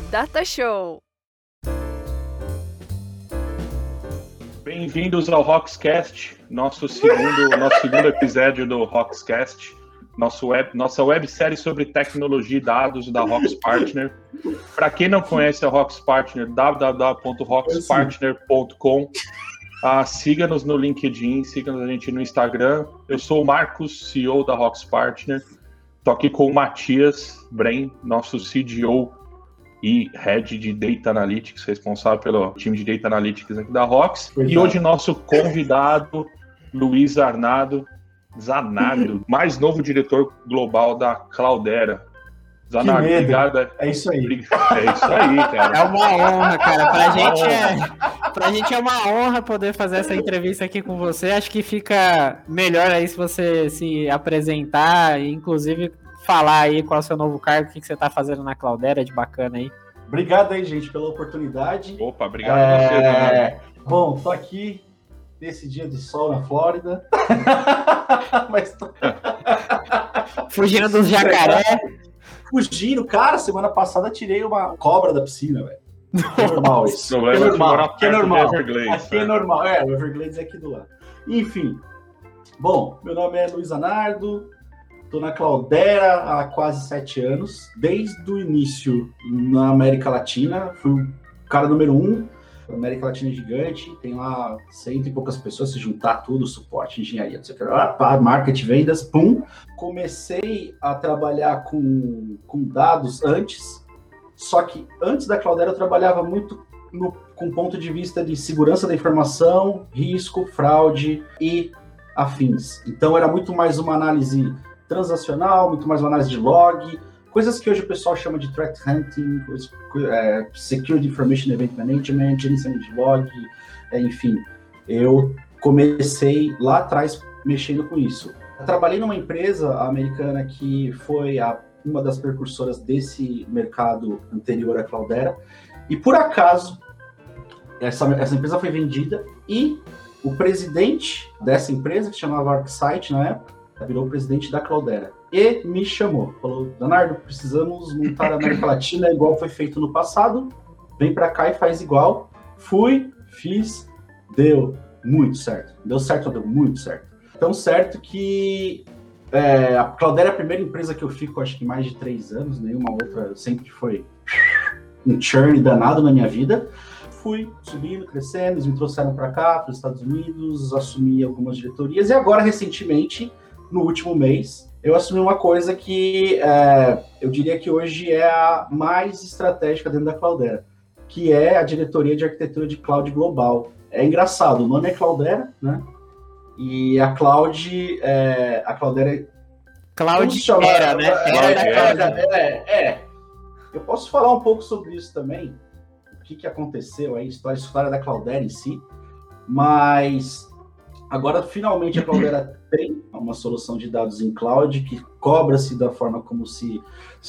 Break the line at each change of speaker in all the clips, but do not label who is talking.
Data Show.
Bem-vindos ao Rockscast, nosso segundo, nosso segundo episódio do Rockscast, nosso web, nossa websérie sobre tecnologia e dados da Rox Partner. Para quem não conhece a Rox Partner, www.roxpartner.com. Ah, siga-nos no LinkedIn, siga-nos a gente no Instagram. Eu sou o Marcos, CEO da Rox Partner. Estou aqui com o Matias Bren, nosso CDO e Head de Data Analytics, responsável pelo time de Data Analytics aqui da Rox. E hoje nosso convidado, Luiz Arnado Zanardo, mais novo diretor global da Cloudera.
Zanardo, obrigado. É isso aí.
É isso aí, cara.
É uma honra, cara. Pra gente é, pra gente é uma honra poder fazer essa entrevista aqui com você. Acho que fica melhor aí se você se apresentar inclusive, falar aí qual é o seu novo cargo, o que, que você tá fazendo na Cloudera de bacana aí.
Obrigado aí, gente, pela oportunidade.
Opa, obrigado é... a você, Zanardo.
Bom, tô aqui nesse dia de sol na Flórida. Mas tô...
Fugindo dos jacaré
fugindo. Cara, semana passada tirei uma cobra da piscina, velho. É normal isso.
é normal. Aqui é normal.
Aqui é normal. É, o Everglades é aqui do lado. Enfim. Bom, meu nome é Luiz Anardo. Estou na Claudera há quase sete anos. Desde o início na América Latina. Fui o cara número um América Latina é gigante, tem lá cento e poucas pessoas, se juntar tudo, suporte, engenharia, etc. Ah, marketing, vendas, pum. Comecei a trabalhar com, com dados antes, só que antes da Cloudera eu trabalhava muito no, com ponto de vista de segurança da informação, risco, fraude e afins. Então era muito mais uma análise transacional, muito mais uma análise de log, coisas que hoje o pessoal chama de threat hunting, é, security information event management, gerenciamento de log, é, enfim. Eu comecei lá atrás mexendo com isso. Eu trabalhei numa empresa americana que foi a, uma das precursoras desse mercado anterior à Cloudera, e por acaso essa, essa empresa foi vendida e o presidente dessa empresa, que chamava ArcSight na época, virou presidente da Cloudera e me chamou. Falou, Leonardo, precisamos montar a América Latina igual foi feito no passado. Vem para cá e faz igual. Fui, fiz, deu muito certo. Deu certo, deu muito certo. Tão certo que é, a Cloudera é a primeira empresa que eu fico, acho que mais de três anos, nenhuma outra sempre foi um churn danado na minha vida. Fui subindo, crescendo, eles me trouxeram para cá, para os Estados Unidos, assumi algumas diretorias e agora, recentemente, no último mês, eu assumi uma coisa que é, eu diria que hoje é a mais estratégica dentro da Cloudera, que é a diretoria de arquitetura de cloud global. É engraçado, o nome é Cloudera, né? E a cloud, é, a Cloudera... É
cloud era, né?
Era, é, é, é. Eu posso falar um pouco sobre isso também, o que, que aconteceu aí, história, história da Cloudera em si, mas agora finalmente a Cloudera tem uma solução de dados em cloud que cobra-se da forma como se,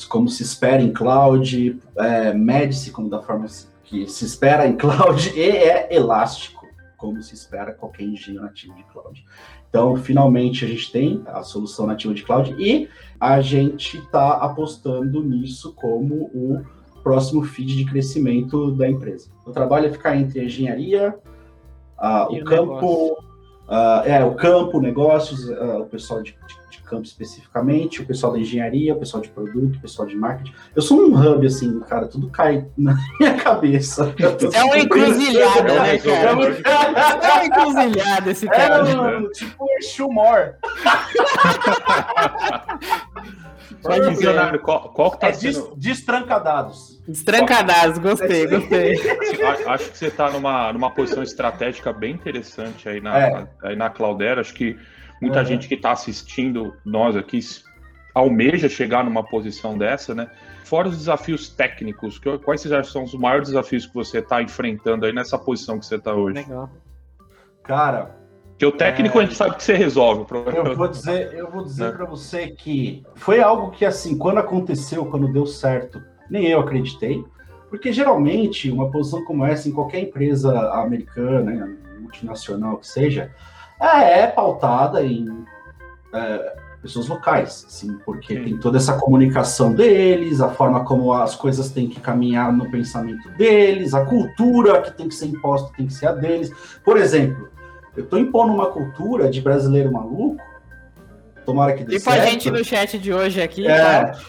como se espera em cloud, é, mede-se como da forma que se espera em cloud e é elástico, como se espera qualquer engenho nativo de cloud. Então, finalmente, a gente tem a solução nativa de cloud e a gente está apostando nisso como o próximo feed de crescimento da empresa. O trabalho é ficar entre engenharia, a, o campo, Uh, é, o campo, negócios, uh, o pessoal de, de, de, campo especificamente, o pessoal da engenharia, o pessoal de produto, o pessoal de marketing. Eu sou um hub, assim, cara, tudo cai na minha cabeça.
É uma encruzilhada, né, cara? É uma encruzilhada esse cara.
É, mano, tipo Exu
Pode dizer, qual, qual que tá
é sendo... destrancadados.
Destrancadados, gostei, gostei.
Acho que você está numa, numa posição estratégica bem interessante aí na, é. aí na Cloudera. Acho que muita uhum. gente que está assistindo nós aqui almeja chegar numa posição dessa, né? Fora os desafios técnicos, quais são os maiores desafios que você está enfrentando aí nessa posição que você está hoje?
Legal.
Cara,
que o técnico é... a gente sabe que você resolve o
problema. Eu vou dizer, eu vou dizer é. para você que foi algo que assim, quando aconteceu, quando deu certo, nem eu acreditei, porque geralmente uma posição como essa em qualquer empresa americana, multinacional que seja, é, é pautada em é, pessoas locais, sim, porque Sim. tem toda essa comunicação deles, a forma como as coisas têm que caminhar no pensamento deles, a cultura que tem que ser imposta tem que ser a deles. Por exemplo, eu estou impondo uma cultura de brasileiro maluco, tomara que dê
e certo. E a gente no chat de hoje aqui,
é, tá?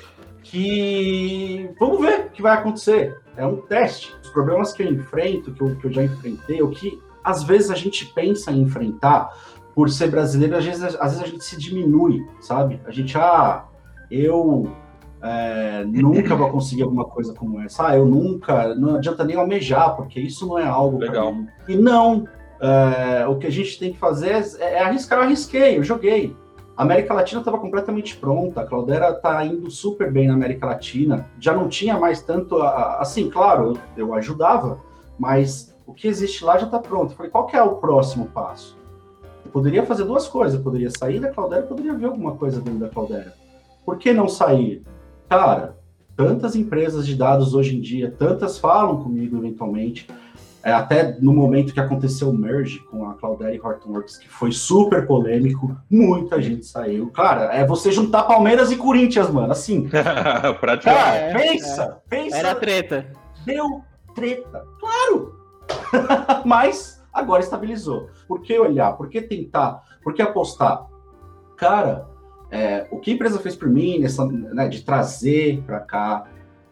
que vamos ver o que vai acontecer. É um teste. Os problemas que eu enfrento, que eu, que eu já enfrentei, o que às vezes a gente pensa em enfrentar, por ser brasileiro, às vezes, às vezes a gente se diminui, sabe? A gente, ah, eu é, nunca vou conseguir alguma coisa como essa. Ah, eu nunca, não adianta nem almejar, porque isso não é algo
legal.
E não, é, o que a gente tem que fazer é, é arriscar. Eu arrisquei, eu joguei. A América Latina estava completamente pronta, a Claudera está indo super bem na América Latina. Já não tinha mais tanto, assim, claro, eu, ajudava, mas o que existe lá já está pronto. Eu falei, qual que é o próximo passo? Eu poderia fazer duas coisas. Eu poderia sair da Cloudera e poderia ver alguma coisa dentro da Cloudera. Por que não sair? Cara, tantas empresas de dados hoje em dia, tantas falam comigo eventualmente. É, até no momento que aconteceu o merge com a Cloudera e Hortonworks, que foi super polêmico, muita gente saiu. Cara, é você juntar Palmeiras e Corinthians, mano, assim.
Praticamente.
Cara, pensa, é. pensa.
Era treta.
Deu treta, claro. Mas Agora estabilizou. Por que olhar? Por que tentar? Por que apostar? Cara, é, o que a empresa fez por mim, nessa, né, de trazer para cá,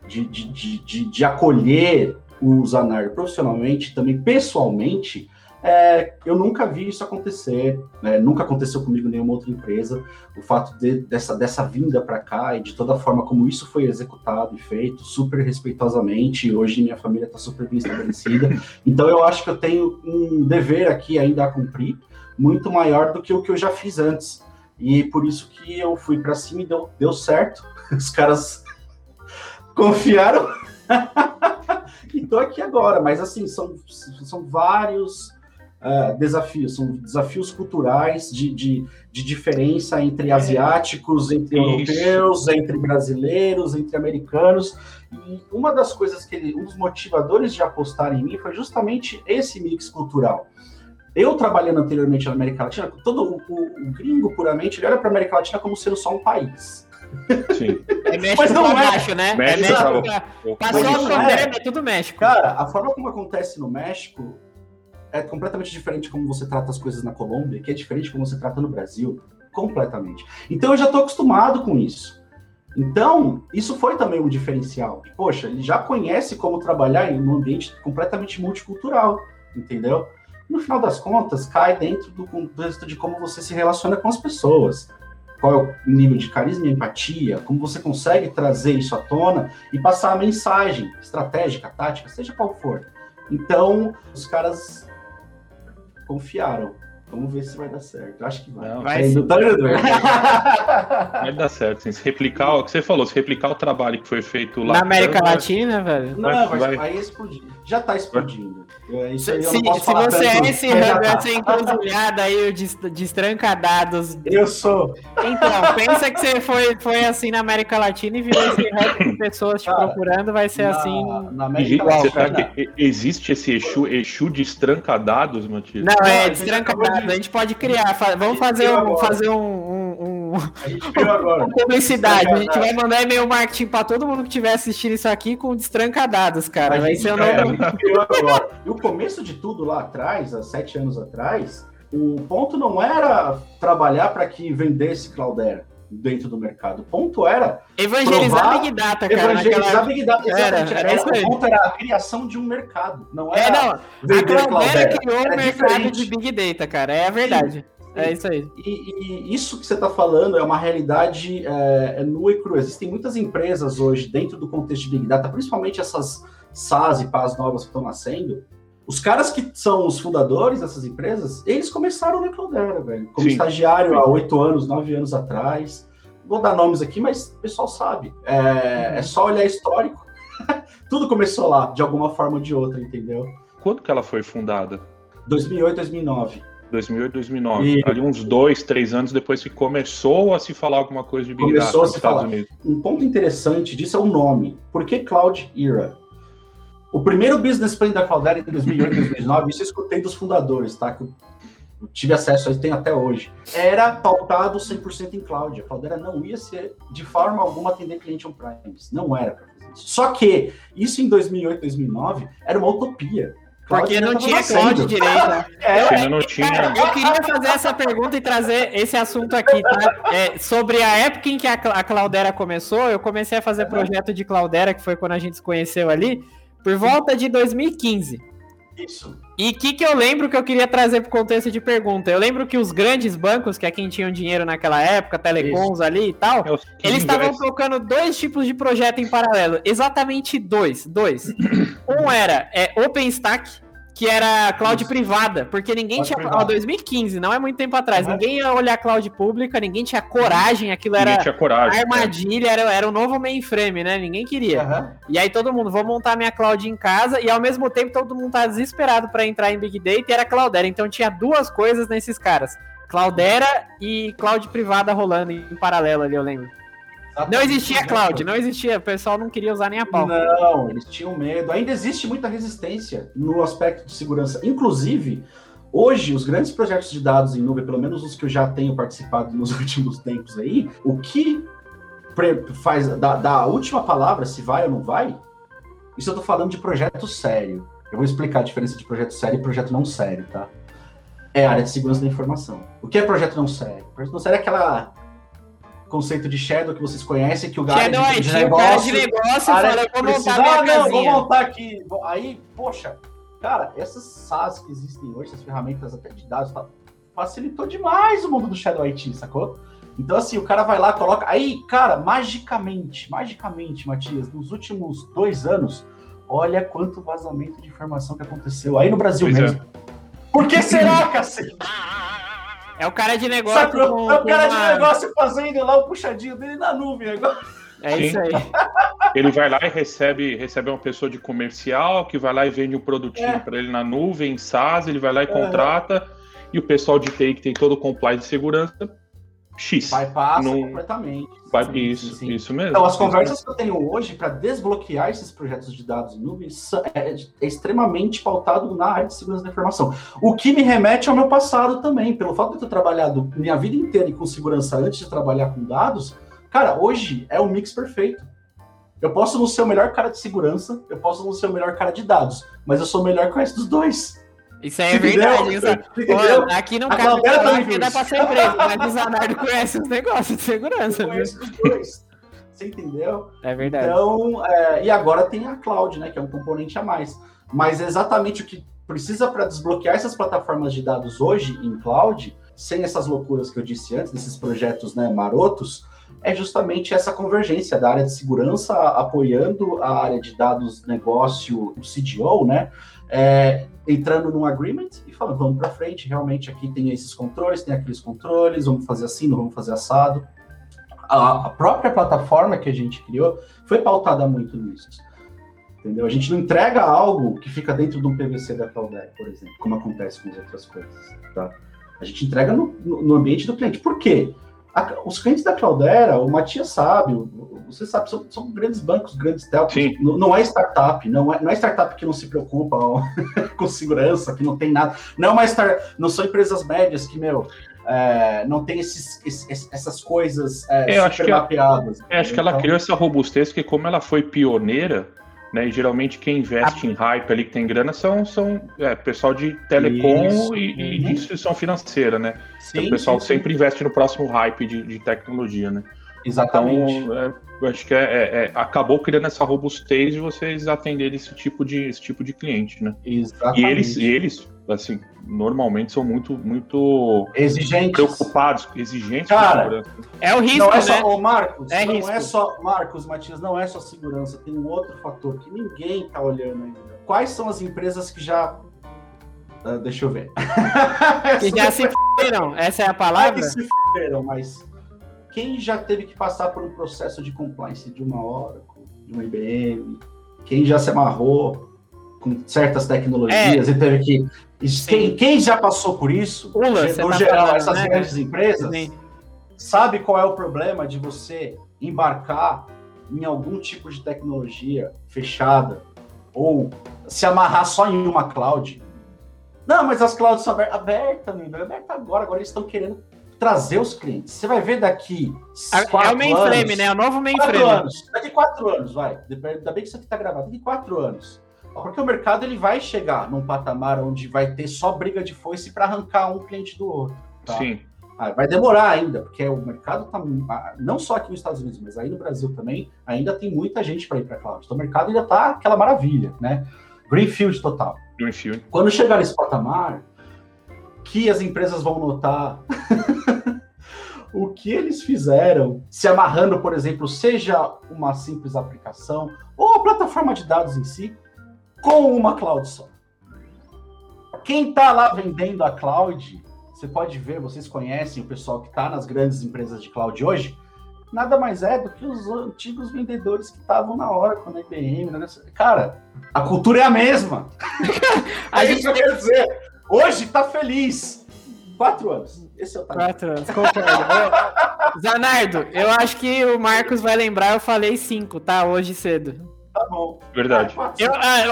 de, de, de, de, acolher o Zanar profissionalmente, também pessoalmente, é, eu nunca vi isso acontecer, né? nunca aconteceu comigo em nenhuma outra empresa. O fato de, dessa, dessa vinda para cá e de toda a forma como isso foi executado e feito, super respeitosamente. Hoje minha família está super bem estabelecida. Então eu acho que eu tenho um dever aqui ainda a cumprir, muito maior do que o que eu já fiz antes. E por isso que eu fui para cima e deu, deu certo. Os caras confiaram. E tô aqui agora, mas assim, são, são vários uh, desafios, são desafios culturais de, de, de diferença entre asiáticos, entre Isso. europeus, entre brasileiros, entre americanos. E uma das coisas que ele, um dos motivadores de apostar em mim foi justamente esse mix cultural. Eu trabalhando anteriormente na América Latina, todo o, o, o gringo puramente ele olha para a América Latina como sendo só um país.
Sim. É México Mas não é. baixo, né? México, é México. Passou a fronteira, é. é tudo México.
Cara, a forma como acontece no México é completamente diferente como você trata as coisas na Colômbia, que é diferente como você trata no Brasil, completamente. Então eu já estou acostumado com isso. Então, isso foi também um diferencial. Poxa, ele já conhece como trabalhar em um ambiente completamente multicultural, entendeu? No final das contas, cai dentro do contexto de como você se relaciona com as pessoas. Qual é o nível de carisma e empatia, como você consegue trazer isso à tona e passar a mensagem estratégica, tática, seja qual for. Então, os caras confiaram. Vamos ver se vai dar certo. Acho que vai. Não, vai, sim.
vai dar certo. Sim. Se replicar o que você falou, se replicar o trabalho que foi feito lá.
Na América Latina, velho.
Não, vai, vai, vai explodir. Já tá explodindo.
É, se, se, se você é esse hub, essa encruzilhada aí de, de estrancadados.
Eu sou.
Então, pensa que você foi, foi assim na América Latina e virou esse hub de pessoas te Cara, procurando, vai ser na, assim.
Na América Latina. existe esse Exu, Exu de estrancadados, Matias?
Não, é destrancadados. A gente pode criar. Vamos fazer um, fazer um,
a gente viu agora.
publicidade. A gente vai mandar e-mail marketing para todo mundo que estiver assistindo isso aqui com destrancadados, cara. Vai ser o nome.
E o começo de tudo lá atrás, há sete anos atrás, o ponto não era trabalhar para que vendesse Cloudera dentro do mercado. O ponto era
evangelizar provar, Big Data, cara.
Evangelizar naquela... Big Data, exatamente. Era, era, o ponto era a criação de um mercado, não era
é, não. A Cloudera criou um mercado diferente. de Big Data, cara. É a verdade. Sim. É isso aí.
E, e, isso que você está falando é uma realidade é, é nua e crua. Existem muitas empresas hoje, dentro do contexto de Big Data, principalmente essas SaaS e PaaS novas que estão nascendo. Os caras que são os fundadores dessas empresas, eles começaram na Cloudera, velho. Como Sim. estagiário há oito anos, nove anos atrás. Vou dar nomes aqui, mas o pessoal sabe. É, é só olhar histórico. Tudo começou lá, de alguma forma ou de outra, entendeu?
Quando que ela foi fundada?
2008, 2009.
2008, 2009. E... Ali uns dois, três anos depois que começou a se falar alguma coisa de Big começou Data nos Estados falar. Unidos.
Um ponto interessante disso é o nome. Por que Cloud Era? O primeiro business plan da Cloudera em 2008, 2009, isso eu escutei dos fundadores, tá? Que eu tive acesso a isso, tenho até hoje, era pautado 100% em cloud. A Cloudera não ia ser, de forma alguma, atender cliente on-premise. Não era para fazer isso. Só que isso em 2008, 2009 era uma utopia.
Porque não tinha cloud direito.
É, não tinha.
eu queria fazer essa pergunta e trazer esse assunto aqui, tá? É, sobre a época em que a, a Cloudera começou, eu comecei a fazer projeto de Cloudera, que foi quando a gente se conheceu ali, por volta de 2015.
Isso.
E o que, que eu lembro que eu queria trazer para o contexto de pergunta? Eu lembro que os grandes bancos, que é quem tinham dinheiro naquela época, telecoms Isso. ali e tal, é eles estavam colocando dois tipos de projeto em paralelo. Exatamente dois. Dois. um era é, OpenStack, que era cloud Isso. privada, porque ninguém cloud tinha. Ó, 2015, não é muito tempo atrás. Ninguém ia olhar cloud pública, ninguém tinha coragem, aquilo era
tinha coragem,
armadilha, era, era um novo mainframe, né? Ninguém queria. Uhum. E aí todo mundo, vou montar minha cloud em casa, e ao mesmo tempo todo mundo tá desesperado para entrar em Big Data e era Cloudera. Então tinha duas coisas nesses caras: Cloudera e cloud privada rolando em paralelo ali, eu lembro. Não existia cloud, não existia. O pessoal não queria usar nem a pau.
Não, eles tinham medo. Ainda existe muita resistência no aspecto de segurança. Inclusive, hoje, os grandes projetos de dados em nuvem, pelo menos os que eu já tenho participado nos últimos tempos aí, o que faz da, da última palavra, se vai ou não vai, isso eu tô falando de projeto sério. Eu vou explicar a diferença de projeto sério e projeto não sério, tá? É a área de segurança da informação. O que é projeto não sério? Projeto não sério é aquela conceito de Shadow que vocês conhecem, que o
cara
Shadow
de, de, negócio, de negócio fala,
vou montar ah, não, vou montar aqui. Aí, poxa, cara, essas SaaS que existem hoje, essas ferramentas até de dados, tá, facilitou demais o mundo do Shadow IT, sacou? Então, assim, o cara vai lá, coloca. Aí, cara, magicamente, magicamente, Matias, nos últimos dois anos, olha quanto vazamento de informação que aconteceu aí no Brasil pois mesmo. É. Por que será, cacete?
É o cara de negócio. Sabe,
com, é o cara uma... de negócio fazendo lá o puxadinho dele na nuvem agora.
É isso aí.
Ele vai lá e recebe, recebe uma pessoa de comercial que vai lá e vende um produtinho é. para ele na nuvem, em SaaS, ele vai lá e contrata, e o pessoal de TI que tem todo o compliance de segurança X.
Bypassa não... completamente.
Vai... Sim, isso, sim, isso mesmo.
Então, as conversas que eu tenho hoje para desbloquear esses projetos de dados em nuvem é, é, extremamente pautado na área de segurança da informação. O que me remete ao meu passado também, pelo fato de eu ter trabalhado minha vida inteira com segurança antes de trabalhar com dados, cara, hoje é o um mix perfeito. Eu posso não ser o melhor cara de segurança, eu posso não ser o melhor cara de dados, mas eu sou o melhor com esses dos dois.
Isso aí é verdade. Isso... Pô, aqui não cabe trabalho que dá pra ser preso, mas o Zanardo conhece os negócios de segurança. Eu
conheço os dois. Você entendeu?
É verdade.
Então, é, e agora tem a cloud, né? Que é um componente a mais. Mas é exatamente o que precisa para desbloquear essas plataformas de dados hoje em cloud, sem essas loucuras que eu disse antes, desses projetos né, marotos, é justamente essa convergência da área de segurança apoiando a área de dados negócio, o CDO, né? É, entrando num agreement e falando, vamos para frente, realmente aqui tem esses controles, tem aqueles controles, vamos fazer assim, não vamos fazer assado. A, a própria plataforma que a gente criou foi pautada muito nisso. Entendeu? A gente não entrega algo que fica dentro de um PVC da Cloudera, por exemplo, como acontece com as outras coisas. Tá? A gente entrega no, no ambiente do cliente. Por quê? A, os clientes da Cloudera, o Matias sabe, você sabe, são, são grandes bancos, grandes telcos. Não, não, é startup, não é, não é startup que não se preocupa ó, com segurança, que não tem nada. Não é não são empresas médias que, meu, é, não tem esses, esses, essas coisas
é, é, super mapeadas. É, acho que ela então criou essa robustez que, como ela foi pioneira, né? E geralmente quem investe a... em hype ali que tem grana são, são é, pessoal de telecom Isso. e, uhum. de instituição financeira, né? Sim, então, o pessoal sim, sempre sim. investe no próximo hype de, de tecnologia, né?
Exatamente.
Então, é, eu acho que é, é, é, acabou criando essa robustez de vocês atenderem esse tipo de, esse tipo de cliente, né?
Exatamente.
E eles, eles assim, normalmente são muito, muito
exigentes,
preocupados, exigentes.
Cara, é o risco, não
é
né?
Só, Marcos, é não risco. é só Marcos, Matias, não é só segurança, tem um outro fator que ninguém tá olhando ainda. Quais são as empresas que já uh, deixa eu ver.
que já se f***eram, essa é a palavra? É que
se f***eram, mas quem já teve que passar por um processo de compliance de uma Oracle, de uma IBM, quem já se amarrou com certas tecnologias é. e teve que quem, quem, já passou por isso,
Ula, no
tá geral, falando, essas né? grandes empresas, Sim. sabe qual é o problema de você embarcar em algum tipo de tecnologia fechada ou se amarrar só em uma cloud Não, mas as clouds são abertas, meu, aberta agora, agora eles estão querendo trazer os clientes. Você vai ver daqui.
É, é o mainframe, né? É o novo mainframe. Quatro
anos. Daqui quatro anos, vai. Ainda bem que isso aqui tá gravado. Daqui quatro anos. Porque o mercado ele vai chegar num patamar onde vai ter só briga de foice para arrancar um cliente do outro. Tá?
Sim.
Ah, vai demorar ainda, porque o mercado tá ah, não só aqui nos Estados Unidos, mas aí no Brasil também, ainda tem muita gente para ir para cloud. Então o mercado ainda tá aquela maravilha, né? Greenfield total.
Greenfield.
Quando chegar nesse patamar, que as empresas vão notar o que eles fizeram, se amarrando, por exemplo, seja uma simples aplicação ou a plataforma de dados em si, com uma cloud só. Quem está lá vendendo a cloud, você pode ver, vocês conhecem o pessoal que está nas grandes empresas de cloud hoje, nada mais é do que os antigos vendedores que estavam na hora com a IBM. Né? Cara, a cultura é a mesma. a gente quer dizer. Hoje está feliz. Quatro anos. Esse é o
tamanho. Quatro anos, concordo. Zanardo, eu acho que o Marcos vai lembrar, eu falei cinco, tá? Hoje cedo.
Tá bom.
Verdade.
Eu, ah,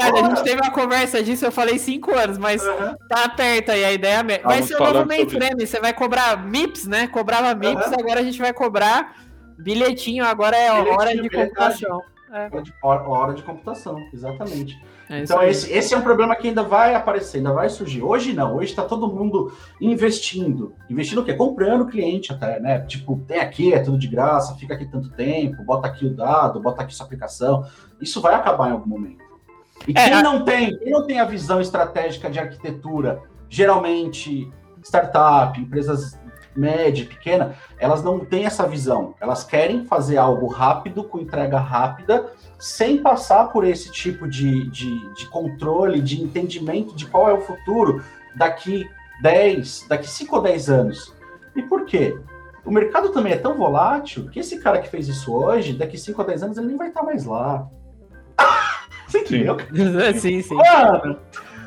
a gente teve uma conversa disso, eu falei cinco anos, mas uhum. tá perto aí a ideia mesmo. Vai ser o novo mainframe, sobre... você vai cobrar MIPS, né? Cobrava MIPS, uhum. agora a gente vai cobrar bilhetinho, agora é hora de computação.
É. Hora, hora de computação, exatamente. É então, esse, esse é um problema que ainda vai aparecer, ainda vai surgir. Hoje não, hoje está todo mundo investindo. Investindo o quê? Comprando cliente até, né? Tipo, tem aqui, é tudo de graça, fica aqui tanto tempo, bota aqui o dado, bota aqui sua aplicação. Isso vai acabar em algum momento. E é, quem a... não tem, quem não tem a visão estratégica de arquitetura, geralmente startup, empresas média, pequena, elas não têm essa visão. Elas querem fazer algo rápido, com entrega rápida, sem passar por esse tipo de, de, de controle, de entendimento de qual é o futuro daqui 10, daqui 5 ou 10 anos. E por quê? O mercado também é tão volátil que esse cara que fez isso hoje, daqui 5 ou 10 anos, ele nem vai estar mais lá.
Você entendeu? Sim, sim. Mano,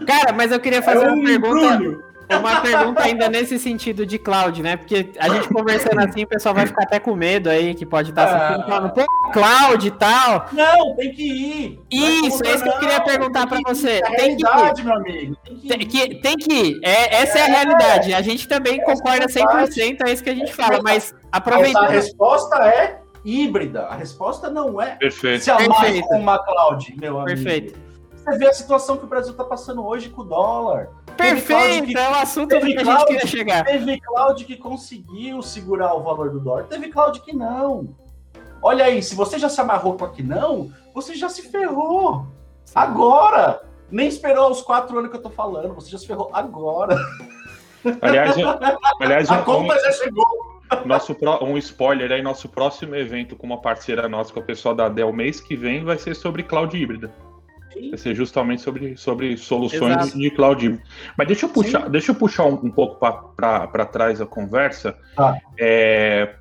Cara, mas eu queria fazer é um uma pergunta uma pergunta ainda nesse sentido de cloud, né? Porque a gente conversando assim, o pessoal vai ficar até com medo aí, que pode estar tá assistindo, falando, pô, cloud e tal.
Não, tem que ir.
Isso, é isso que eu queria perguntar para você.
É tem que ir. meu amigo.
Tem que ir. Tem que, tem que ir. É, essa é, é a realidade. A gente também é concorda 100%, é isso que a gente fala, mas aproveitando...
A resposta é híbrida. A resposta não é
Perfeito.
se amar com uma cloud, meu
amigo. Perfeito.
Você vê a situação que o Brasil está passando hoje com o dólar.
Perfeito, que, é o assunto do que a gente queria chegar.
Teve cloud que conseguiu segurar o valor do dólar, teve cloud que não. Olha aí, se você já se amarrou com a que não, você já se ferrou. Agora! Nem esperou os quatro anos que eu tô falando, você já se ferrou agora.
Aliás, aliás
a um, conta já chegou.
Nosso um spoiler aí, nosso próximo evento com uma parceira nossa, com o pessoal da Dell mês que vem, vai ser sobre cloud híbrida. Vai ser justamente sobre, sobre soluções Exato. de cloud. Mas deixa eu puxar, deixa eu puxar um, um pouco para trás a conversa. Ah. É,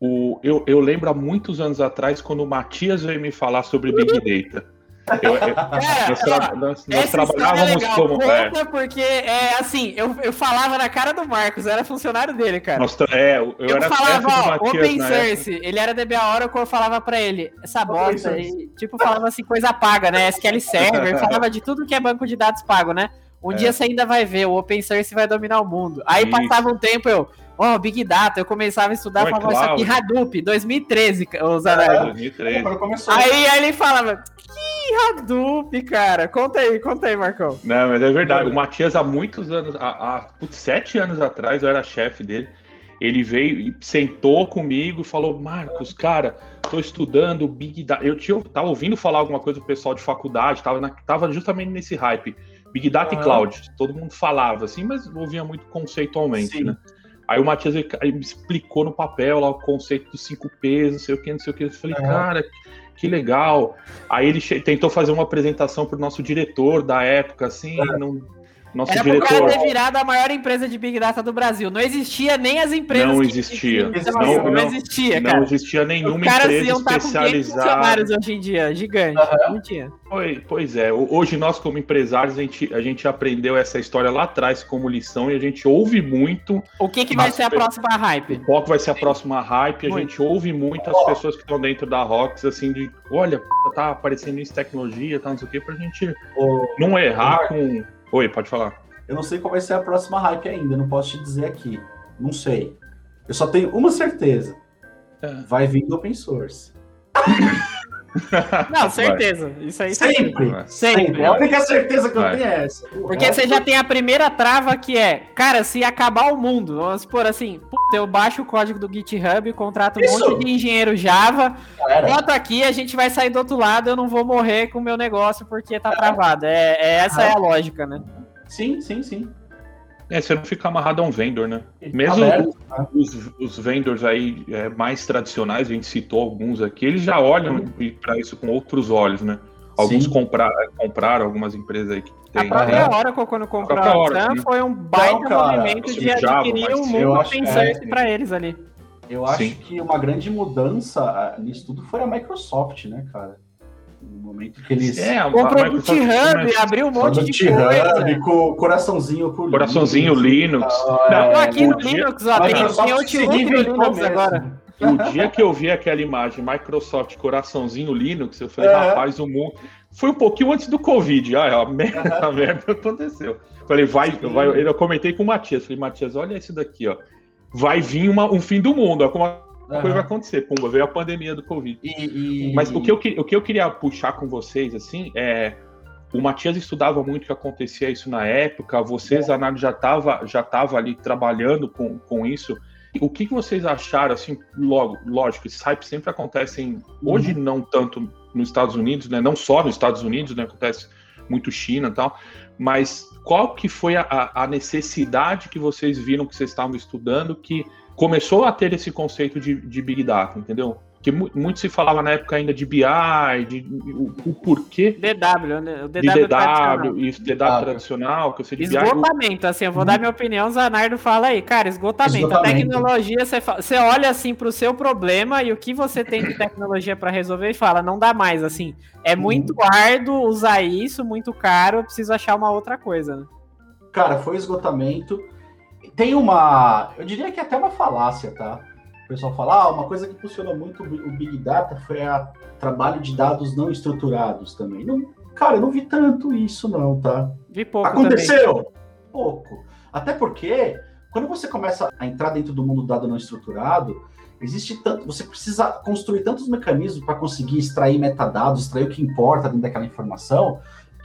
o, eu, eu lembro há muitos anos atrás, quando o Matias veio me falar sobre Big Data. Eu, eu,
é, nós, tra nós, nós trabalhávamos é como. Conta é. porque é assim, eu, eu falava na cara do Marcos, era funcionário dele, cara. Nós,
é, eu,
eu era falava, ó, Open Source, ele era DBA Oracle, eu falava pra ele, essa bosta, e, tipo, falava assim, coisa paga, né? SQL Server, falava de tudo que é banco de dados pago, né? Um é. dia você ainda vai ver, o Open Source vai dominar o mundo. Aí Isso. passava um tempo, eu, Ó, oh, Big Data, eu começava a estudar, falava isso aqui, Hadoop, 2013, os é, 2013. Aí, aí ele falava, que Hadoop, cara? Conta aí, conta aí, Marcão.
Não, mas é verdade, o Matias há muitos anos, há, há putz, sete anos atrás, eu era chefe dele, ele veio e sentou comigo e falou, Marcos, cara, tô estudando Big Data, eu tinha, tava ouvindo falar alguma coisa do pessoal de faculdade, tava, na, tava justamente nesse hype, Big Data uhum. e Cloud, todo mundo falava assim, mas ouvia muito conceitualmente, Sim. né? Aí o Matias ele me explicou no papel lá o conceito dos 5Ps, não sei o que, não sei o que. Eu falei, cara, que legal. Aí ele tentou fazer uma apresentação para o nosso diretor da época, assim, não, nosso
Era
diretor.
Era ter virado a maior empresa de Big Data do Brasil. Não existia nem as empresas.
Não existia.
Não, não, não, existia, cara.
Não existia nenhuma empresa especializada. funcionários
hoje em dia, gigante. Uhum. Não tinha.
Pois é. Hoje nós, como empresários, a gente, a gente aprendeu essa história lá atrás como lição e a gente ouve muito.
O que, que vai ser a próxima hype?
Qual que vai ser a próxima hype? A muito. gente ouve muito as pessoas que estão dentro da Rox, assim, de olha, tá aparecendo isso tecnologia, tá, não sei o quê, pra gente oh. não errar com Oi, pode falar.
Eu não sei qual vai ser a próxima hype ainda, não posso te dizer aqui. Não sei. Eu só tenho uma certeza.
É.
Vai vir do open source.
Não, certeza. Isso aí
Sempre.
Vai.
Sempre.
Sempre.
A única certeza que eu
Vai.
tenho é essa.
Porque
resto-
você já tem a primeira trava que é, cara, se acabar o mundo, vamos supor assim, puta, eu baixo o código do GitHub, contrato um
Isso.
monte de engenheiro Java, bota aqui, a gente vai sair do outro lado, eu não vou morrer com o meu negócio porque tá travado. É, é- essa é a lógica, né?
Sim, sim, sim.
É, você não fica amarrado a um vendor, né? Mesmo
Aberto, tá?
os, os vendors aí é, mais tradicionais, a gente citou alguns aqui, eles já olham para isso com outros olhos, né? Alguns comprar, compraram algumas empresas aí que
A
tem.
própria
né?
Oracle, quando comprou
própria
a
Oracle,
Sun,
né?
foi um baita
Não, cara,
movimento de
Java,
adquirir um
eu
mundo
acho que
open
é,
pra eles ali.
Eu acho
Sim.
que uma grande mudança ah, nisso tudo foi a Microsoft, né, cara? No momento que eles.
É,
Comprou o GitHub,
começa-
abriu um monte de coisa.
com o coraçãozinho com o
Coraçãozinho Linux.
Ah,
Não,
Tô
é,
aqui no
o dia-
Linux, ó, tem, tem Outlook no Linux agora.
E o dia que eu vi aquela imagem Microsoft coraçãozinho Linux, eu falei,
É.
rapaz, o mundo. Foi um pouquinho antes do Covid. Ah, a merda, a merda aconteceu. Falei, vai,
Sim.
vai. Eu comentei com o Matias. Falei, Matias, olha isso daqui, ó. Vai vir uma- um fim do mundo.
Aham.
coisa vai acontecer. Pumba, veio a pandemia do Covid.
E, e-
Mas o que, eu, o que eu queria puxar com vocês, assim, é. O Matias estudava muito que acontecia isso na época, vocês, a Nádia, já estava já tava ali trabalhando com, com isso. O que, que vocês acharam, assim, logo, lógico, esses hypes sempre acontecem, hoje não tanto nos Estados Unidos, né? Não só nos Estados Unidos, né? Acontece muito China e tal, mas qual que foi a- a, a necessidade que vocês viram que vocês estavam estudando que começou a ter esse conceito de, de Big Data, entendeu? Que mu- muito se falava na época ainda de BI, de, o, o porquê
DW, né? O
de
DW, tradicional.
DW, isso, DW
Ah,
tradicional, que eu sei de BI.
Esgotamento, assim, eu vou dar minha opinião, o Zanardo fala aí, cara, esgotamento.
Esgotamento.
A tecnologia, você, olha assim pro seu problema e o que você tem de tecnologia pra resolver e fala, não dá mais, assim. É muito árduo usar isso, muito caro, eu preciso achar uma outra coisa, né?
Cara, foi esgotamento. Tem uma. Eu diria que é até uma falácia, tá? O pessoal fala, ah, uma coisa que funcionou muito o Big Data foi o trabalho de dados não estruturados também. Não, cara, eu não vi tanto isso, não, tá?
Vi pouco também.
Aconteceu? Pouco. Até porque, quando você começa a entrar dentro do mundo do dado não estruturado, existe tanto. Você precisa construir tantos mecanismos para conseguir extrair metadados, extrair o que importa dentro daquela informação,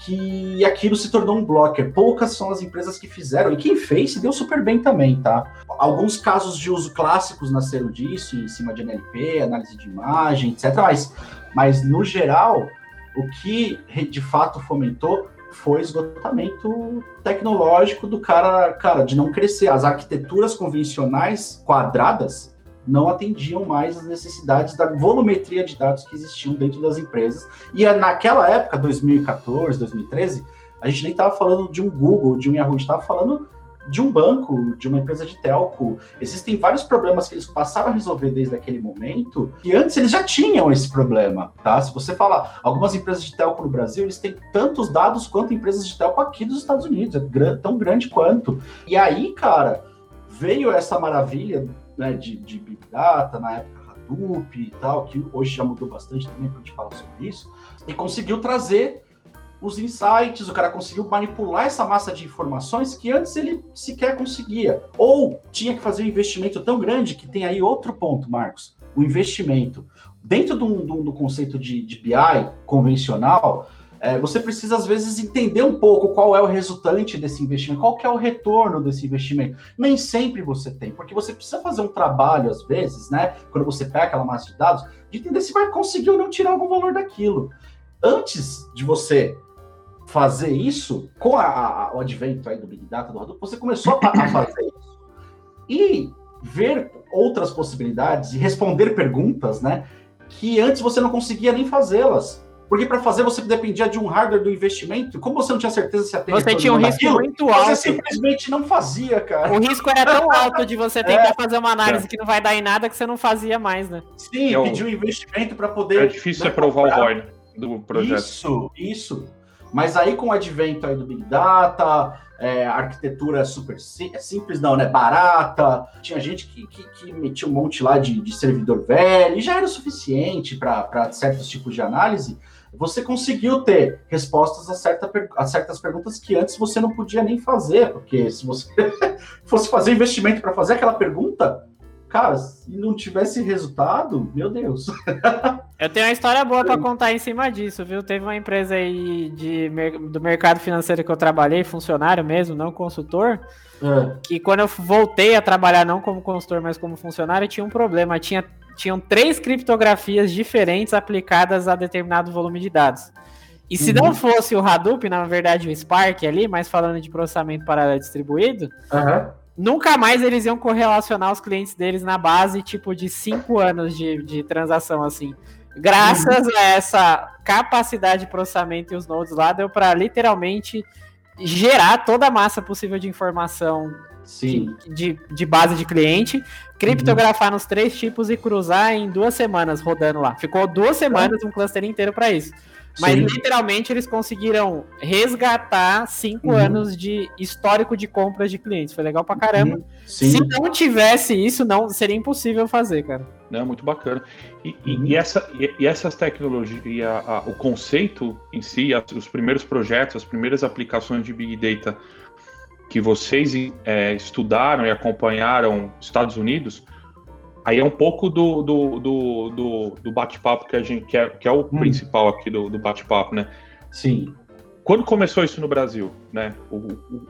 que aquilo se tornou um blocker. Poucas são as empresas que fizeram, e quem fez se deu super bem também, tá? Alguns casos de uso clássicos nasceram disso, em cima de NLP, análise de imagem, etc. Mas, mas no geral, o que de fato fomentou foi esgotamento tecnológico do cara, cara, de não crescer. As arquiteturas convencionais quadradas não atendiam mais as necessidades da volumetria de dados que existiam dentro das empresas. E é naquela época, 2014, 2013, a gente nem estava falando de um Google, de um Yahoo, a gente estava falando de um banco, de uma empresa de telco. Existem vários problemas que eles passaram a resolver desde aquele momento, e antes eles já tinham esse problema, tá? Se você falar, algumas empresas de telco no Brasil, eles têm tantos dados quanto empresas de telco aqui dos Estados Unidos, é tão grande quanto. E aí, cara, veio essa maravilha né, de, de Big Data, na época Hadoop e tal, que hoje já mudou bastante também quando a gente fala sobre isso, e conseguiu trazer os insights, o cara conseguiu manipular essa massa de informações que antes ele sequer conseguia. Ou tinha que fazer um investimento tão grande que tem aí outro ponto, Marcos. O investimento. Dentro do, do, do conceito de, de BI convencional, é, você precisa, às vezes, entender um pouco qual é o resultante desse investimento, qual que é o retorno desse investimento. Nem sempre você tem, porque você precisa fazer um trabalho, às vezes, né? Quando você pega aquela massa de dados, de entender se vai conseguir ou não tirar algum valor daquilo. Antes de você fazer isso, com a, a, o advento aí do Big Data, do Hadoop, você começou a, a fazer isso. E ver outras possibilidades e responder perguntas, né? Que antes você não conseguia nem fazê-las. Porque para fazer você dependia de um hardware do investimento. Como você não tinha certeza se ter
Você tinha um risco
daquilo,
muito
Você
alto.
simplesmente não fazia, cara.
O risco era tão alto de você tentar fazer uma análise que não vai dar em nada que você não fazia mais, né?
Sim,
É o-
pedir um investimento para poder.
É difícil
né,
você provar o
comprar.
ROI do projeto.
Isso, isso. Mas aí com o advento aí do Big Data, é, a arquitetura super é simples, não, né? Barata. Tinha gente que, que, que metia um monte lá de, de servidor velho e já era o suficiente para certos tipos de análise. Você conseguiu ter respostas a, certa, a certas perguntas que antes você não podia nem fazer, porque se você fosse fazer investimento para fazer aquela pergunta, cara, se não tivesse resultado, meu Deus.
Eu tenho uma história boa para contar em cima disso, viu? Teve uma empresa aí de, do mercado financeiro que eu trabalhei, funcionário mesmo, não consultor, é. que quando eu voltei a trabalhar não como consultor, mas como funcionário, tinha um problema. Tinha, tinham três criptografias diferentes aplicadas a determinado volume de dados. E se uhum. não fosse o Hadoop, na verdade o Spark ali, mas falando de processamento paralelo distribuído, uhum. nunca mais eles iam correlacionar os clientes deles na base, tipo, de cinco anos de, de transação, assim. Graças uhum. a essa capacidade de processamento e os nodes lá, deu para literalmente gerar toda a massa possível de informação
Sim.
De, de base de cliente, criptografar uhum. nos três tipos e cruzar em duas semanas rodando lá. Ficou duas semanas um cluster inteiro para isso. Mas Sim. literalmente eles conseguiram resgatar cinco uhum. anos de histórico de compras de clientes. Foi legal pra caramba. Uhum. Se não tivesse isso, não seria impossível fazer, cara.
Não, muito bacana. E, uhum. e, essa, e, e, essas tecnologias, e a, a, o conceito em si, as, os primeiros projetos, as primeiras aplicações de Big Data que vocês é, estudaram e acompanharam Estados Unidos, Aí é um pouco do, do, do, do, do bate-papo que a gente que é, que é o hum. principal aqui do, do bate-papo, né?
Sim.
Quando começou isso no Brasil, né? O, o,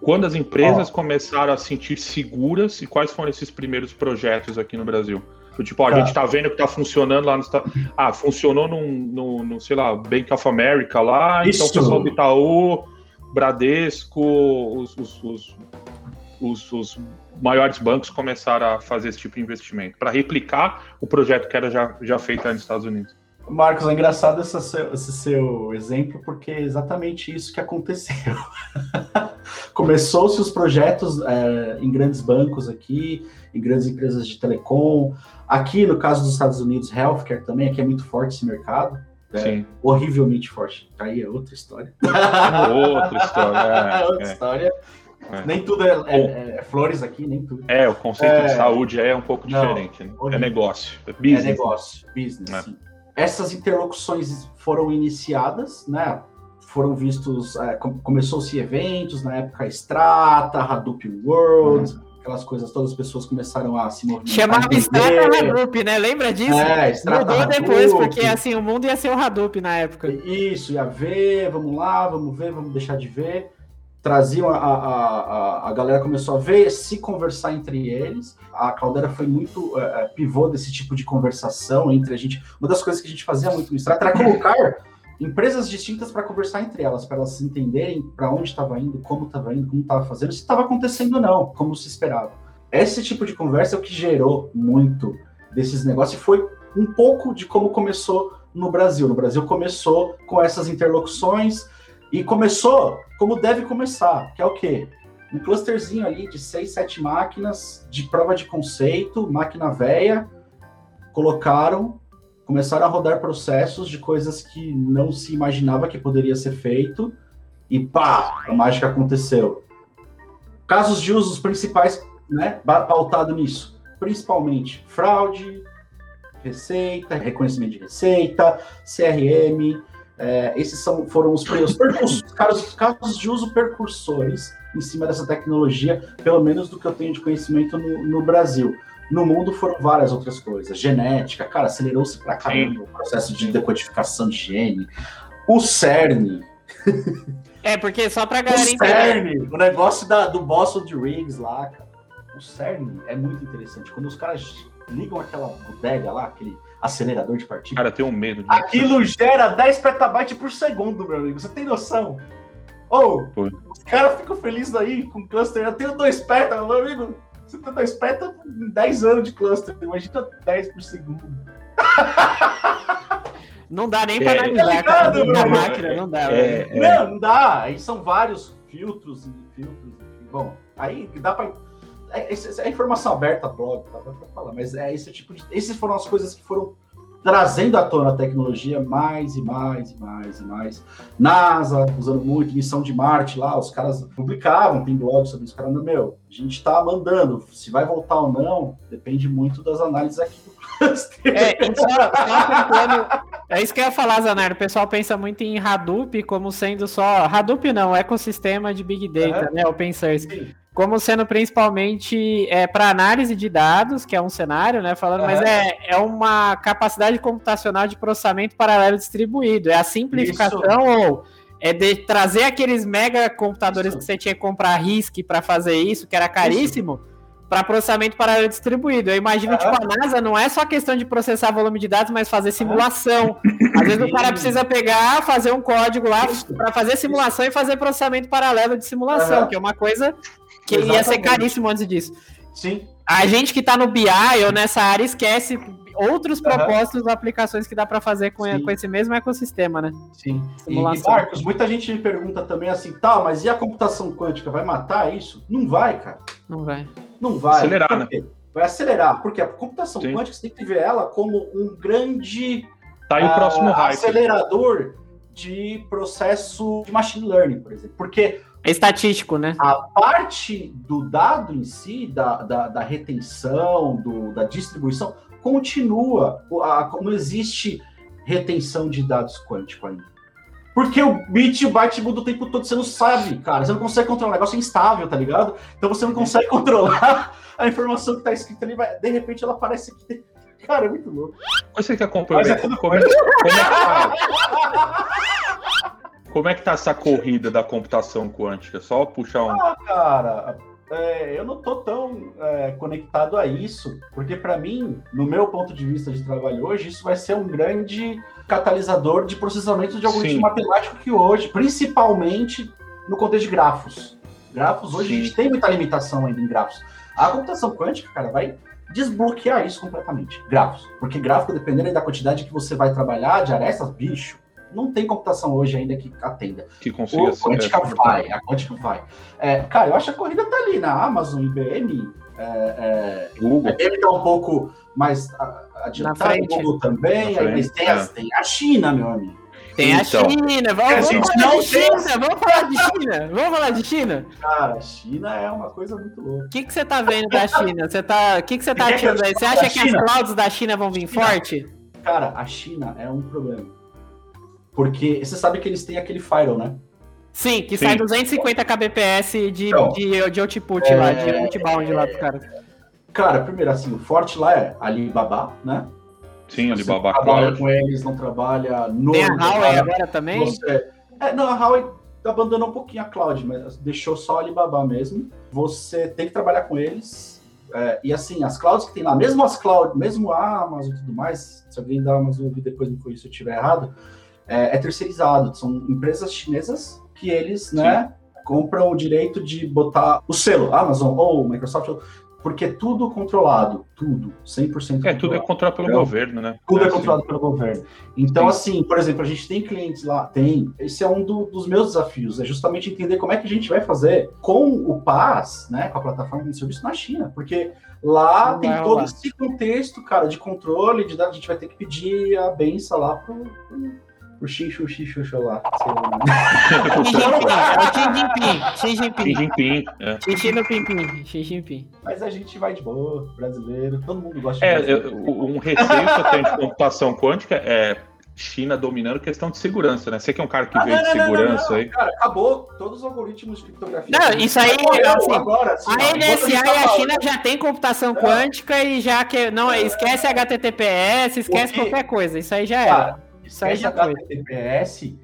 quando as empresas oh. começaram a sentir seguras e quais foram esses primeiros projetos aqui no Brasil? Tipo, ó, a tá. gente tá vendo que tá funcionando lá no Ah, funcionou no, no, no, sei lá, Bank of America lá, Isso. então o pessoal do Itaú, Bradesco, os, os, os, os maiores bancos começaram a fazer esse tipo de investimento, para replicar o projeto que era já, já feito nos Estados Unidos.
Marcos, é engraçado esse seu, esse seu exemplo, porque é exatamente isso que aconteceu. Começou-se os projetos é, em grandes bancos aqui, em grandes empresas de telecom. Aqui, no caso dos Estados Unidos, healthcare também, aqui é muito forte esse mercado. É, horrivelmente forte. Aí é outra história.
outra história. É,
outra é. história. É. Nem tudo é, é, é, flores aqui, nem tudo.
É, o conceito de é. saúde é um pouco diferente. Não, né? É negócio.
É business. É negócio, business. Essas interlocuções foram iniciadas, né? Foram vistos, começou-se eventos, na época Strata, Hadoop World, uhum. aquelas coisas, todas as pessoas começaram a se movimentar.
Chamava Strata Hadoop, né? Lembra disso?
É, Strata
Mudou Hadoop. depois, porque assim, o mundo ia ser o Hadoop na época.
Isso, ia ver, vamos lá, vamos ver, vamos deixar de ver traziam a, a, a, a galera começou a ver, se conversar entre eles. A Caldera foi muito é, pivô desse tipo de conversação entre a gente. Uma das coisas que a gente fazia muito isso era colocar empresas distintas para conversar entre elas, para elas se entenderem para onde estava indo, como estava indo, como estava fazendo, se estava acontecendo ou não, como se esperava. Esse tipo de conversa é o que gerou muito desses negócios e foi um pouco de como começou no Brasil. No Brasil começou com essas interlocuções e começou como deve começar, que é o quê? Um clusterzinho ali de seis, sete máquinas de prova de conceito, máquina velha, colocaram, começaram a rodar processos de coisas que não se imaginava que poderia ser feito, e pá, a mágica aconteceu. Casos de usos principais, né, pautado nisso, principalmente fraude, receita, reconhecimento de receita, CRM, é, esses são, foram os, os casos, casos de uso percursores em cima dessa tecnologia, pelo menos do que eu tenho de conhecimento no, no Brasil. No mundo foram várias outras coisas. Genética, cara, acelerou-se pra caramba o processo de decodificação de gene. O CERN.
É, porque só pra galera
o CERN, o negócio da, do Boston de Riggs lá, cara. O CERN é muito interessante. Quando os caras ligam aquela bodega lá, aquele acelerador de partículas.
Cara, eu tenho medo. De...
Aquilo gera 10 petabytes por segundo, meu amigo. Você tem noção? Ou, oh, os caras ficam felizes aí com cluster. Eu tenho dois peta, meu amigo. Você tem dois peta em 10 anos de cluster. Imagina 10 por segundo.
Não dá nem para é, analisar tá a máquina, não dá.
É, é. Não, não dá. Aí são vários filtros e filtros. Bom, aí dá para é, é, informação aberta, blog, tá, pra falar, mas é esse tipo de. Essas foram as coisas que foram trazendo à tona a tecnologia mais e mais e mais e mais. NASA, usando muito, missão de Marte lá, os caras publicavam, tem blogs sobre isso, caras, meu, a gente está mandando, se vai voltar ou não, depende muito das análises aqui do
cluster. É, só É isso que eu ia falar, Zanardo. O pessoal pensa muito em Hadoop como sendo só. Hadoop não, ecossistema de Big Data,
Uhum.
né? Open Source.
Sim.
Como sendo principalmente é, para análise de dados, que é um cenário, né? Falando, mas
Uhum.
é, é uma capacidade computacional de processamento paralelo distribuído. É a simplificação ou é de trazer aqueles mega computadores
Isso.
que você tinha que comprar RISC para fazer isso, que era caríssimo, para processamento paralelo distribuído. Eu imagino,
Uhum.
tipo, a NASA não é só questão de processar volume de dados, mas fazer simulação. Às vezes o cara precisa pegar, fazer um código lá
Isso.
para fazer simulação e fazer processamento paralelo de simulação,
Uhum.
que é uma coisa que ia ser
Exatamente.
caríssimo antes disso.
Sim.
A gente que tá no BI ou nessa área esquece outros
Uhum.
propósitos, aplicações que dá para fazer com,
Sim.
com esse mesmo ecossistema, né?
Sim. E, e,
Simulação.
Marcos, muita gente me pergunta também assim, tá, mas e a computação quântica vai matar isso? Não vai, cara.
Não vai.
Não vai.
Acelerar, né?
Vai acelerar, porque a computação
Sim.
quântica você tem que ver ela como um grande
Tá aí o próximo
ah,
hype.
acelerador de processo de machine learning, por exemplo. Porque
É estatístico, né?
a parte do dado em si, da, da, da retenção, do, da distribuição, continua. Não existe retenção de dados quântico ainda. Porque o bit e o byte muda o tempo todo, você não sabe, cara. Você não consegue controlar, o negócio é instável, tá ligado? Então você não consegue controlar a informação que tá escrita ali, vai- de repente ela aparece aqui. Cara, é muito louco.
Você quer acompanhar?
Mas é tudo
Como é, que? Como é que tá essa corrida da computação quântica? Só puxar um.
Ah, cara, é, eu não tô tão é, conectado a isso, porque para mim, no meu ponto de vista de trabalho hoje, isso vai ser um grande catalisador de processamento de algoritmo
Sim.
matemático que hoje, principalmente no contexto de grafos. Grafos, hoje a
Sim.
gente tem muita limitação ainda em grafos. A computação quântica, cara, vai desbloquear isso completamente. Grafos. Porque gráfico, dependendo da quantidade que você vai trabalhar de arestas, bicho, não tem computação hoje ainda que atenda.
Que consiga
O Quântica
é,
vai, a Quântica vai. É, cara, eu acho que a corrida tá ali na Amazon, IBM. É, é, a
Google.
IBM tá um pouco mais a- adiantada,
frente.
o Google também, aí, a,
é.
tem a China, meu amigo.
Tem a
Então.
China, vamos,
A
vamos
gente
falar
não
de
tem-
China, vamos falar de China, vamos falar de China.
Cara, a China é uma coisa muito louca.
O que, que você tá vendo da China? Você tá, o que, que você tá achando aí? Você acha que as clouds da China vão vir
China.
forte?
Cara, a China é um problema. Porque você sabe que eles têm aquele firewall, né?
Sim, que
Sim.
sai 250 kbps de,
Então,
de, de output lá, de outbound lá pro cara.
Cara, primeiro assim, o forte lá é Alibaba, né?
Sim,
Você
Alibaba
trabalha
Cloud.
com eles, não trabalha no.
Tem a Huawei agora também?
Você... É, não, a Huawei abandonou um pouquinho a cloud, mas deixou só a Alibaba mesmo. Você tem que trabalhar com eles. é, e assim, as clouds que tem lá, mesmo as clouds, mesmo a Amazon e tudo mais, se alguém da Amazon ouvir depois me corrija se eu estiver errado, é, é terceirizado. São empresas chinesas que eles, né, compram o direito de botar o selo Amazon ou Microsoft, porque é tudo controlado, tudo, 100%
É, tudo é
controlado.
pelo
Então,
governo, né?
Tudo é
assim.
controlado pelo governo. Então,
Sim.
assim, por exemplo, a gente tem clientes lá, tem. Esse é um do- dos meus desafios, é justamente entender como é que a gente vai fazer com o PaaS, né, com a plataforma de serviço na China, porque lá
Não
tem
vai
todo
rolar.
esse contexto, cara, de controle, de dados, a gente vai ter que pedir a benção lá pro, pro, pro Xixu, Xixu, lá. sei lá.
Xi Jinping, é o Xi Jinping, Xi Jinping.
Jinping. É,
Xixi no Pimpim, Xi Jinping.
Mas a gente vai de boa, brasileiro, todo mundo gosta de
É,
brasileiro.
eu- um receio que eu tenho de computação quântica é China dominando questão de segurança, né? Você que é um cara que
Ah,
veio
não,
de
não, não,
segurança
não,
aí.
Cara, acabou todos os algoritmos de criptografia.
Não, isso aí,
Morreu
assim,
agora, assim,
A NSA
gente
e
tá
a China já tem computação quântica e já que não esquece HTTPS, esquece
O que-
qualquer coisa. Isso aí já era.
Cara, Esquece
já foi.
HTTPS.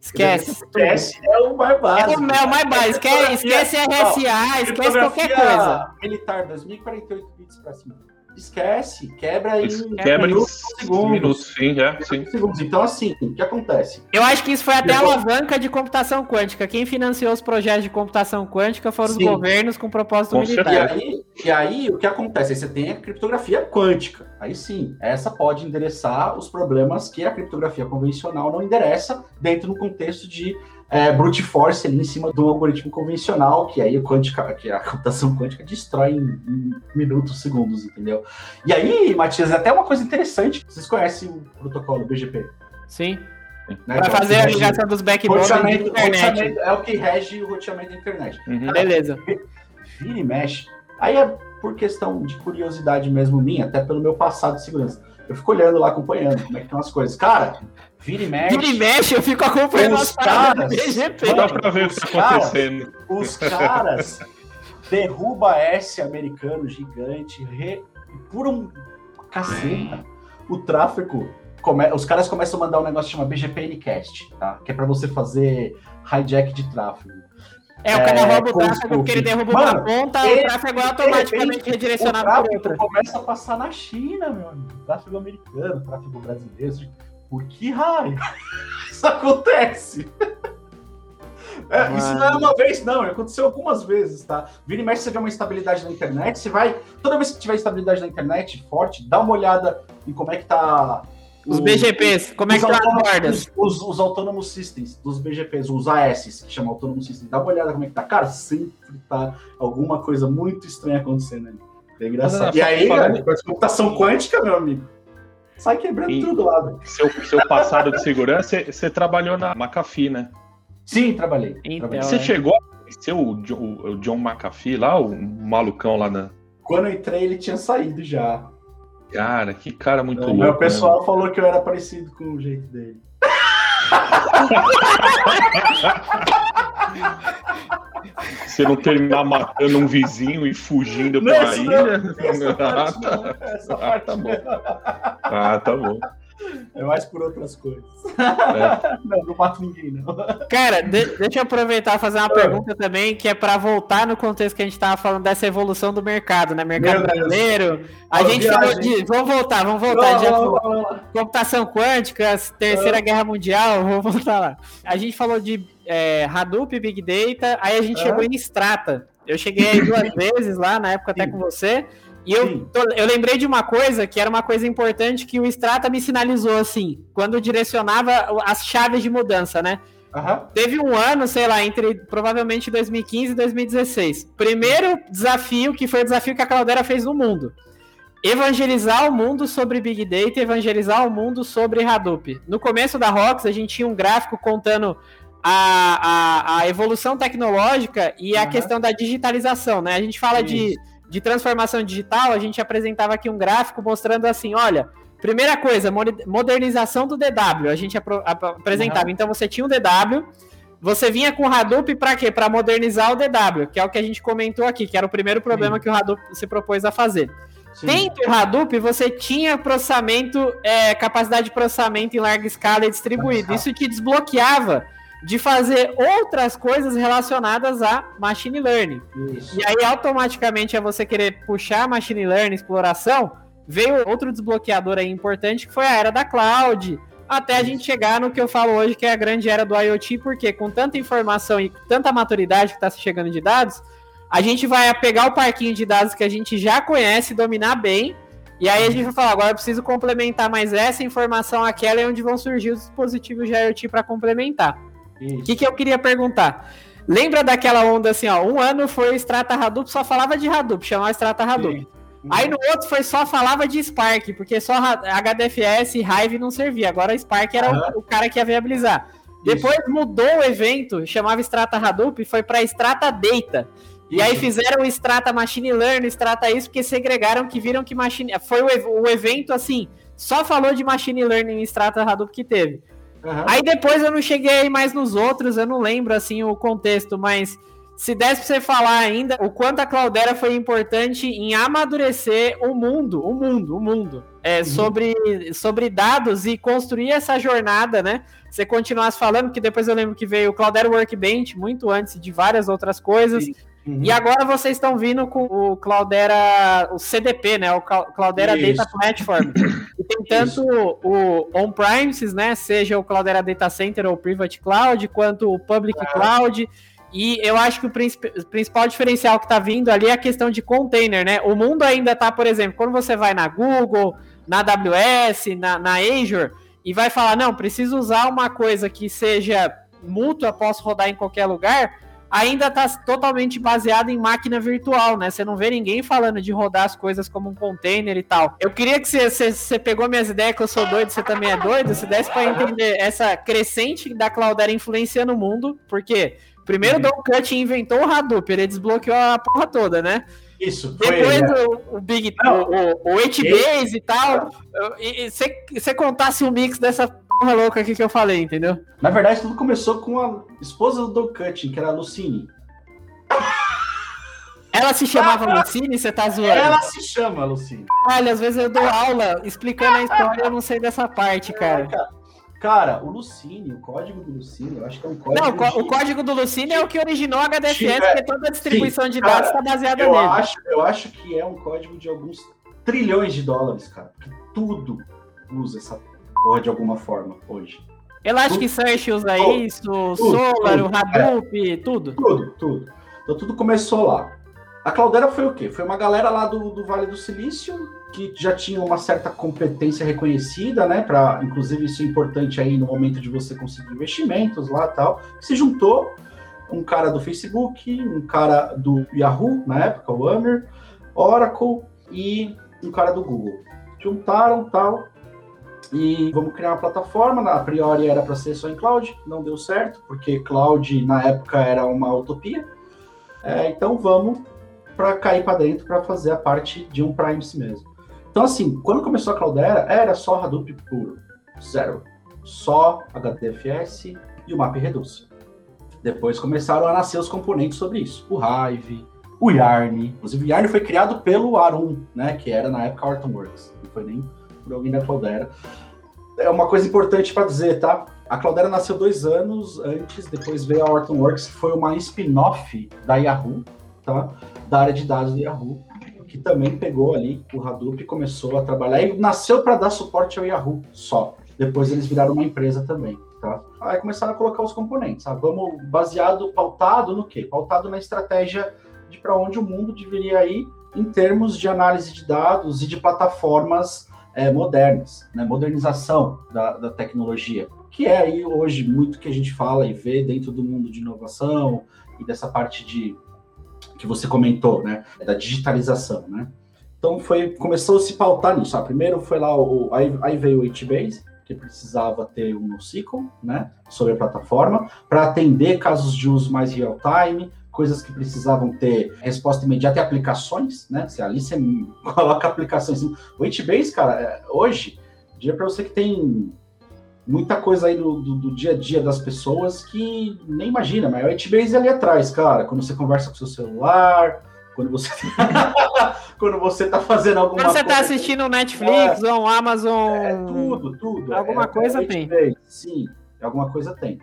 Esquece.
HTTPS é o mais
É
básico.
o mel mais básico. Esquece, esquece RSA, esquece qualquer coisa.
Militar, 2048 bits pra cima. Esquece, quebra em
Quebra em
minutos, segundos.
minutos, sim, é, sim.
segundos. Então, assim, o que acontece?
Eu acho que isso foi até a alavanca de computação quântica. Quem financiou os projetos de computação quântica foram os
Sim.
governos com propósito
Com
E
militar.
certeza.
aí, e aí, o que acontece? Aí você tem a criptografia quântica. Aí sim, essa pode endereçar os problemas que a criptografia convencional não endereça dentro do contexto de é, brute force ali em cima do algoritmo convencional, que aí a, quântica, que a computação quântica destrói em, em minutos, segundos, entendeu? E aí, Matias, é até uma coisa interessante. Vocês conhecem o protocolo BGP?
Sim.
Né? O
fazer a ligação dos backbones da internet.
É o que rege o roteamento da internet.
Uhum.
Beleza.
vira e mexe. Aí é por questão de curiosidade mesmo minha, até pelo meu passado de segurança. Eu fico olhando lá, acompanhando como é que estão as coisas. Cara, vira e mexe.
Vira e mexe, eu fico acompanhando
Os
as
caras-
do BGP.
Dá pra ver o que
Os
tá
caras-
acontecendo.
Os caras derruba S americano gigante, re- por um caceta. O tráfego, come- os caras começam a mandar um negócio que chama BGPNcast, tá? Que é pra você fazer hijack de tráfego.
É, o cara
É,
rouba o tráfego porque ele derruba
Mano,
uma ponta,
ele-
o tráfego é automaticamente
ele-
redirecionado
tráfego
outra.
começa a passar na China, meu amigo. Tráfego americano, tráfego brasileiro. Por que raio isso acontece? É, isso não é uma vez, não. Aconteceu algumas vezes, tá? Vira e mexe, você vê uma instabilidade na internet, você vai. Toda vez que tiver instabilidade na internet forte, dá uma olhada em como é que tá.
Os
o-
BGPs, como é que
os
estão as
autônomos-
bordas?
Os, os Autonomous Systems dos BGPs, os AS, que chama Autonomous Systems. Dá uma olhada como é que tá. Cara, sempre tá alguma coisa muito estranha acontecendo ali. É engraçado.
Mas,
e aí,
falando-
cara, com a computação quântica, meu amigo, sai quebrando
E-
tudo lá, velho.
Seu, seu passado de segurança, você- trabalhou na McAfee, né?
Sim, trabalhei.
Então,
trabalhei.
Você
é.
chegou a conhecer o, Jo- o John McAfee lá, o malucão lá na.
Quando eu entrei, ele tinha saído já.
Cara, que cara muito
O
louco.
meu
né?
pessoal falou que eu era parecido com o jeito dele.
Você não terminar matando um vizinho e fugindo
Não,
pra ilha.
essa
Ah,
parte
tá.
não, essa
Ah,
parte
tá bom. Ah, tá bom.
É mais por outras coisas.
É.
Não, não mato ninguém, não.
Cara, de- deixa eu aproveitar e fazer uma
Ah.
pergunta também, que é para voltar no contexto que a gente tava falando dessa evolução do mercado, né? Mercado
Meu Deus.
brasileiro. A gente
viagem.
falou de. Vamos voltar, vamos voltar.
Não, não, não, não, não.
computação quântica, Terceira Guerra Mundial, vamos voltar lá. A gente falou de é, Hadoop, Big Data, aí a gente
Ah.
chegou em Strata. Eu cheguei aí duas vezes lá, na época até
Sim.
com você. E eu, tô- eu lembrei de uma coisa que era uma coisa importante que o Strata me sinalizou assim, quando direcionava as chaves de mudança, né?
Aham.
Teve um ano, sei lá, entre provavelmente 2015 e 2016. Primeiro desafio, que foi o desafio que a Cloudera fez no mundo. Evangelizar o mundo sobre Big Data, evangelizar o mundo sobre Hadoop. No começo da Rox, a gente tinha um gráfico contando a, a, a evolução tecnológica e a
Aham.
questão da digitalização, né? A gente fala de,
Isso.
de transformação digital, a gente apresentava aqui um gráfico mostrando assim, olha, primeira coisa, mo- modernização do DW, a gente apro- ap- apresentava. Então você tinha um DW, você vinha com o Hadoop para quê? Para modernizar o DW, que é o que a gente comentou aqui, que era o primeiro problema que o Hadoop se propôs a fazer.
Sim.
Dentro do Hadoop, você tinha processamento, é, capacidade de processamento em larga escala e distribuído. Isso te desbloqueava de fazer outras coisas relacionadas a machine learning.
Isso.
E aí, automaticamente, é você querer puxar machine learning, exploração, veio outro desbloqueador aí importante, que foi a era da cloud, até a gente chegar no que eu falo hoje, que é a grande era do IoT, porque com tanta informação e tanta maturidade que está se chegando de dados, a gente vai pegar o parquinho de dados que a gente já conhece, dominar bem, e aí a gente vai falar, agora eu preciso complementar mais essa informação àquela, e onde vão surgir os dispositivos de IoT para complementar. O
Isso.
que, que eu queria perguntar? Lembra daquela onda assim, ó? Um ano foi Strata Hadoop, só falava de Hadoop, chamava Strata Hadoop.
Sim.
Aí no outro foi só falava de Spark, porque só HDFS e Hive não servia. Agora Spark era o- o, cara que ia viabilizar. Depois mudou o evento, chamava Strata Hadoop, e foi para Strata Data. E aí
Isso.
fizeram o Strata Machine Learning, Strata isso, porque segregaram que viram que machine. Foi o, o evento assim, só falou de Machine Learning em Strata Hadoop que teve.
Aham.
Aí depois eu não cheguei mais nos outros, eu não lembro assim o contexto, mas se desse pra você falar ainda o quanto a Cloudera foi importante em amadurecer o mundo, o mundo, o mundo, é, sobre, sobre dados e construir essa jornada, né? Você continuasse falando, que depois eu lembro que veio o Cloudera Workbench muito antes de várias outras coisas.
Sim. Uhum.
E agora vocês estão vindo com o Cloudera, o CDP, né? O Clou- Cloudera
Isso.
Data Platform. E tem tanto o on-premises, né? Seja o Cloudera Data Center ou Private Cloud, quanto o Public Cloud. E eu acho que o princip- principal diferencial que está vindo ali é a questão de container, né? O mundo ainda está, por exemplo, quando você vai na Google, na AWS, na, na Azure, e vai falar, não, preciso usar uma coisa que seja mútua, posso rodar em qualquer lugar, ainda está totalmente baseado em máquina virtual, né? Você não vê ninguém falando de rodar as coisas como um container e tal. Eu queria que você, você, você pegou minhas ideias, que eu sou doido, você também é doido, se desse para entender essa crescente da Cloudera influenciando o mundo, porque Primeiro o Don Cut inventou o Hadoop, ele desbloqueou a porra toda, né?
Isso,
foi Depois ele, né? o, o, Big, Não, o, o, o e tal. E você contasse o um mix dessa porra louca aqui que eu falei, entendeu?
Na verdade, tudo começou com a esposa do Don Cutting, que era a Lucine.
Ela se chamava Lucine, você tá zoando?
Ela se chama Lucine.
Olha, às vezes eu dou aula explicando a história, eu não sei dessa parte, cara.
Cara, o Lucine, o código do Lucine, eu acho que é um código.
Não,
de...
o código do Lucine é o que originou a HDFS, porque toda a distribuição Sim, de dados está baseada
eu
nele.
Acho, eu acho que é um código de alguns trilhões de dólares, cara. Que tudo usa essa porra de alguma forma hoje.
Elasticsearch usa tudo, isso, tudo, Solar, tudo, o Hadoop, é. tudo.
Tudo, tudo. Então tudo começou lá. A Cloudera foi o quê? Foi uma galera lá do, do Vale do Silício que já tinha uma certa competência reconhecida, né? Para, inclusive, isso é importante aí no momento de você conseguir investimentos lá tal. Se juntou um cara do Facebook, um cara do Yahoo na época, o Amer, Oracle e um cara do Google. Juntaram tal e vamos criar uma plataforma. Na a priori era para ser só em cloud, não deu certo porque cloud na época era uma utopia. É, então vamos para cair para dentro para fazer a parte de um Primes mesmo. Então, assim, quando começou a Cloudera, era só Hadoop puro, zero. Só HDFS e o MapReduce. Depois começaram a nascer os componentes sobre isso. O Hive, o Yarn. Inclusive, o Yarn foi criado pelo Arum, né? Que era na época Hortonworks. Não foi nem por alguém da Cloudera. É uma coisa importante para dizer, tá? A Cloudera nasceu dois anos antes, depois veio a Hortonworks, que foi uma spin-off da Yahoo, tá? da área de dados do Yahoo, que também pegou ali o Hadoop e começou a trabalhar e nasceu para dar suporte ao Yahoo só. Depois eles viraram uma empresa também, tá? Aí começaram a colocar os componentes, tá? Vamos baseado, pautado no quê? Pautado na estratégia de para onde o mundo deveria ir em termos de análise de dados e de plataformas é, modernas, né? Modernização da, da tecnologia, que é aí hoje muito que a gente fala e vê dentro do mundo de inovação e dessa parte de que você comentou, né, da digitalização, né? Então foi começou a se pautar nisso. Ah, primeiro foi lá o aí, aí veio o HBase, que precisava ter um NoSQL, né, sobre a plataforma para atender casos de uso mais real time, coisas que precisavam ter resposta imediata e aplicações, né? Se ali você coloca aplicações, o HBase, cara, é, hoje, diria para você que tem muita coisa aí do, do, do, dia a dia das pessoas que nem imagina, mas é o HBase ali atrás, cara, quando você conversa com seu celular, quando você quando você tá fazendo alguma
quando você tá assistindo Netflix é, ou Amazon,
é, tudo, tudo.
Alguma
é,
coisa
é
tem.
Sim, alguma coisa tem.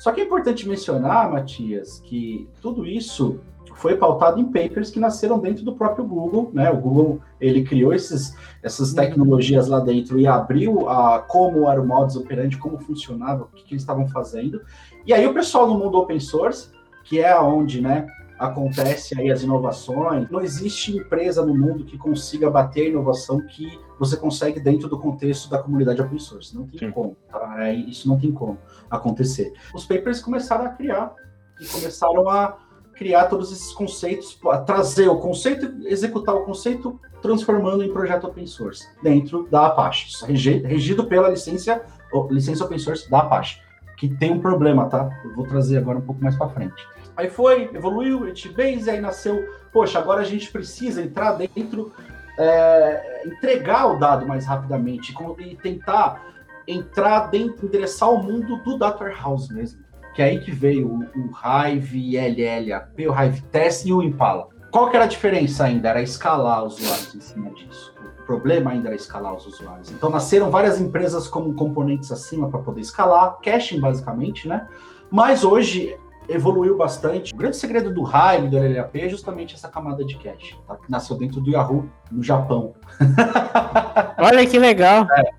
Só que é importante mencionar, Matias, que tudo isso foi pautado em papers que nasceram dentro do próprio Google, né? O Google ele criou esses, essas tecnologias lá dentro e abriu a como era o modus operandi, como funcionava, o que, que eles estavam fazendo. E aí o pessoal no mundo open source, que é aonde, né, acontece aí as inovações. Não existe empresa no mundo que consiga bater a inovação que você consegue dentro do contexto da comunidade open source. Não tem Sim. como, tá? É, isso não tem como acontecer. Os papers começaram a criar e começaram a criar todos esses conceitos, trazer o conceito, executar o conceito, transformando em projeto open source dentro da Apache, regido pela licença, licença open source da Apache, que tem um problema, tá? Eu vou trazer agora um pouco mais para frente. Aí foi, evoluiu, HBase, aí nasceu, poxa, agora a gente precisa entrar dentro, é, entregar o dado mais rapidamente e tentar entrar dentro, endereçar o mundo do Data Warehouse mesmo que é aí que veio o, o Hive LLAP, o Hive Test e o Impala. Qual que era a diferença ainda? Era escalar os usuários em cima disso. O problema ainda era escalar os usuários. Então nasceram várias empresas como componentes acima para poder escalar, caching basicamente, né? Mas hoje evoluiu bastante. O grande segredo do Hive, do LLAP, é justamente essa camada de cache, tá? que nasceu dentro do Yahoo, no Japão.
Olha que legal. É.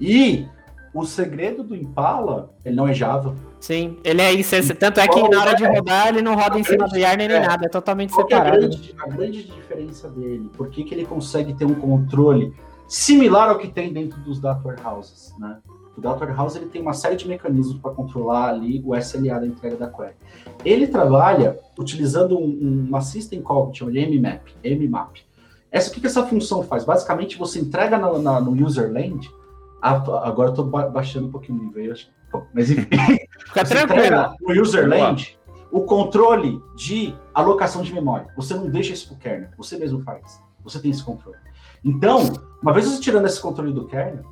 E o segredo do Impala, ele não é Java.
Sim, ele é isso. Tanto é que na hora de rodar, ele não roda em cima do Yarn nem é, nada, é totalmente separado.
É a, grande, a grande diferença dele, por que, que ele consegue ter um controle similar ao que tem dentro dos data warehouses, né? O data warehouse ele tem uma série de mecanismos para controlar ali o SLA da entrega da query. Ele trabalha utilizando um, uma system call que chama de mmap, mmap. Essa, o que, que essa função faz? Basicamente, você entrega na, na, no user land agora eu tô baixando um pouquinho o nível, acho. Mas enfim.
Fica tranquilo.
No userland, o controle de alocação de memória. Você não deixa isso para o kernel, você mesmo faz. Você tem esse controle. Então, uma vez você tirando esse controle do kernel,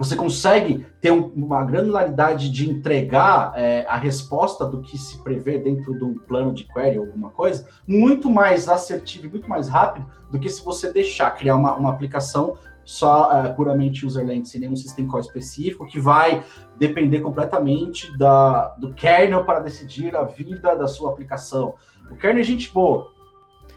você consegue ter um, uma granularidade de entregar é, a resposta do que se prevê dentro de um plano de query ou alguma coisa, muito mais assertivo e muito mais rápido do que se você deixar criar uma, uma aplicação só uh, puramente user-led, sem nenhum system call específico, que vai depender completamente da, do kernel para decidir a vida da sua aplicação. O kernel é gente boa,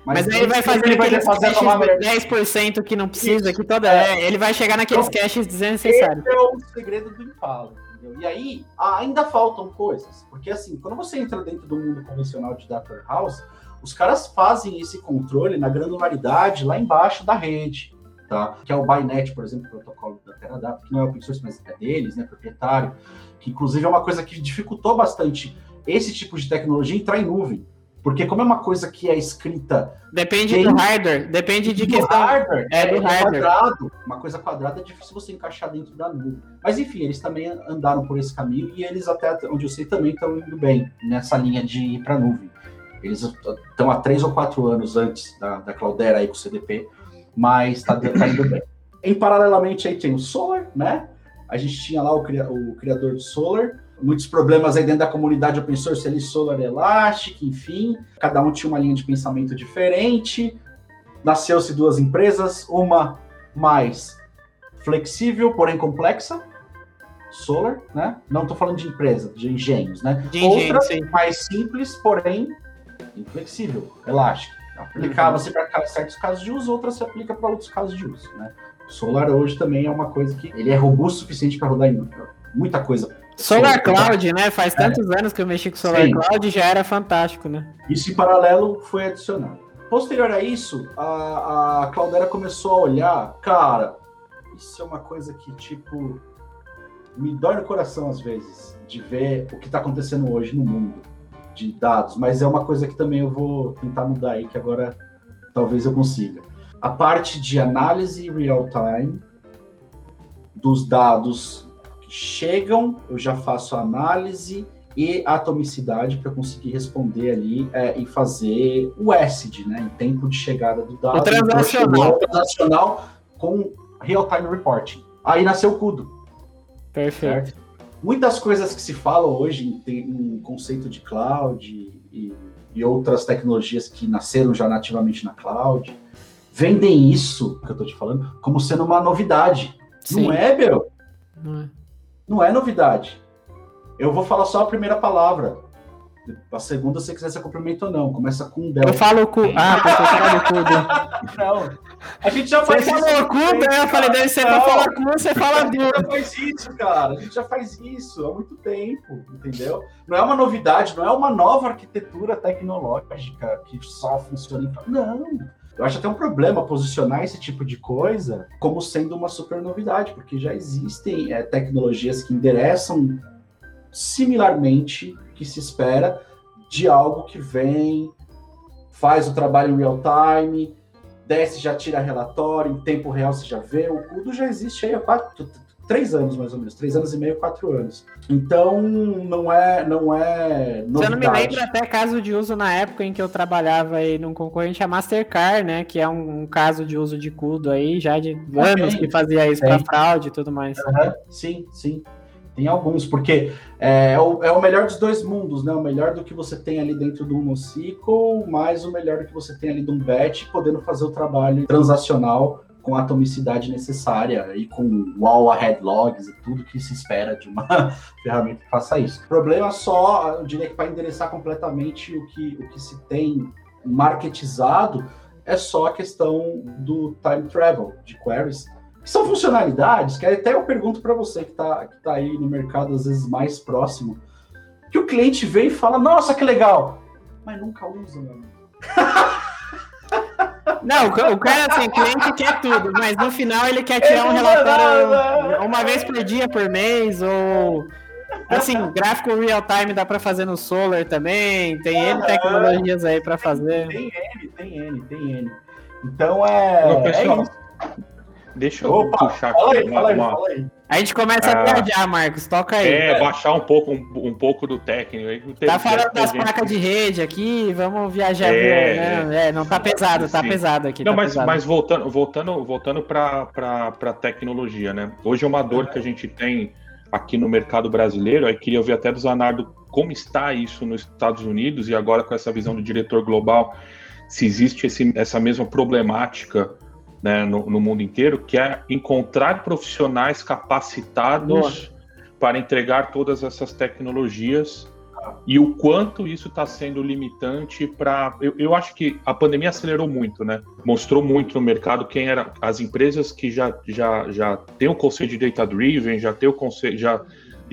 mas, mas aí ele vai fazer ele vai fazer uma... 10% que não precisa, Isso. que toda. É. Ele vai chegar naqueles então, caches desnecessários.
Esse é o segredo do Impala. Entendeu? E aí ainda faltam coisas. Porque assim, quando você entra dentro do mundo convencional de Data House, os caras fazem esse controle na granularidade lá embaixo da rede. Tá? Que é o Bynet, por exemplo, o protocolo da Teradata, que não é open source, mas é deles, né, proprietário, que inclusive é uma coisa que dificultou bastante esse tipo de tecnologia entrar em nuvem. Porque como é uma coisa que é escrita...
Depende do hardware, depende de que
hardware. É, do é hardware. Quadrado. Uma coisa quadrada é difícil você encaixar dentro da nuvem. Mas enfim, eles também andaram por esse caminho e eles até, onde eu sei, também estão indo bem nessa linha de ir para a nuvem. Eles estão há três ou quatro anos antes da, da Cloudera aí com o CDP, mas está tá indo bem. Em paralelamente aí tem o Solar, né? A gente tinha lá o, o criador do Solar, muitos problemas aí dentro da comunidade open source, ali Solar Elastic, enfim, cada um tinha uma linha de pensamento diferente. Nasceu-se duas empresas, uma mais flexível, porém complexa, Solar, né? Não estou falando de empresa, de engenhos, né? De Outra sim. mais simples, porém inflexível, Elastic. Aplicava-se uhum. para certos casos de uso, outra se aplica para outros casos de uso, né? Solar hoje também é uma coisa que ele é robusto o suficiente para rodar em muita coisa
Solar Cloud, né? Faz tantos é. anos que eu mexi com Solar Sim. Cloud e já era fantástico, né?
Isso em paralelo foi adicionado. Posterior a isso, a, a Cloudera começou a olhar, cara, isso é uma coisa que, tipo, me dói no coração às vezes, de ver o que está acontecendo hoje no mundo de dados, mas é uma coisa que também eu vou tentar mudar aí, que agora talvez eu consiga. A parte de análise real-time dos dados chegam, eu já faço a análise e atomicidade para conseguir responder ali é, e fazer o ACID, né, em tempo de chegada do dado. O
transacional.
transacional com real-time reporting. Aí nasceu o CUDO.
Perfeito. Certo?
Muitas coisas que se falam hoje em, em conceito de cloud e, e, outras tecnologias que nasceram já nativamente na cloud, vendem isso que eu estou te falando como sendo uma novidade. Sim. Não é, meu? Não é. Não é novidade. Eu vou falar só a primeira palavra. A segunda, se você quiser, você cumprimenta ou não. Começa com Del.
Eu falo cu. Ah, porque você fala cu.
Não. A gente já faz
você isso. Você falou cu, né? Eu falei, deve ser pra falar cu, você fala
du. A gente já faz isso, cara. A gente já faz isso há muito tempo, entendeu? Não é uma novidade, não é uma nova arquitetura tecnológica que só funciona em. Não. Eu acho até um problema posicionar esse tipo de coisa como sendo uma super novidade, porque já existem é, tecnologias que endereçam similarmente que se espera de algo que vem, faz o trabalho em real time, desce, já tira relatório, em tempo real você já vê. O Kudo já existe aí há quatro, três anos mais ou menos, três anos e meio, quatro anos. Então não é, não é novidade.
Se eu não me lembro até caso de uso na época em que eu trabalhava aí num concorrente a Mastercard, né, que é um, um caso de uso de CUDO aí já de anos que fazia isso para fraude e tudo mais.
Uhum. Sim, sim. Tem alguns, porque é, é, o, é o melhor dos dois mundos, né? O melhor do que você tem ali dentro do NoSQL, mais o melhor do que você tem ali do batch, podendo fazer o trabalho transacional com a atomicidade necessária e com wall ahead logs e tudo que se espera de uma ferramenta que faça isso. O problema só, eu diria que para endereçar completamente o que, o que se tem marketizado é só a questão do time travel de queries, que são funcionalidades que até eu pergunto para você que está que tá aí no mercado às vezes mais próximo, que o cliente vem e fala, nossa, que legal, mas nunca usa, meu
Não, o cara, assim, cliente quer tudo, mas no final ele quer tirar um relatório uma vez por dia, por mês, ou. Assim, gráfico real time dá para fazer no Solar também, tem N tecnologias aí para fazer.
Tem N, tem N, tem N. Então é.
pessoal,
é
deixa eu Opa, puxar
fala aqui aí, uma, fala aí, uma... Fala aí.
A gente começa ah, a viajar, Marcos. Toca aí.
É, baixar um pouco, um, um pouco do técnico.
Tá falando das gente... placas de rede aqui, vamos viajar. É, né? é não tá pesado, tá sim. pesado aqui.
Não,
tá
mas,
pesado.
mas voltando, voltando, voltando para a tecnologia, né? Hoje é uma dor que a gente tem aqui no mercado brasileiro. Aí queria ouvir até do Zanardo como está isso nos Estados Unidos e agora com essa visão do diretor global, se existe esse, essa mesma problemática né, no, no, mundo inteiro, que é encontrar profissionais capacitados Boa. para entregar todas essas tecnologias e o quanto isso está sendo limitante para. Eu, eu, acho que a pandemia acelerou muito, né? Mostrou muito no mercado quem eram as empresas que já, já, já têm o conceito de data driven, já tem o conceito já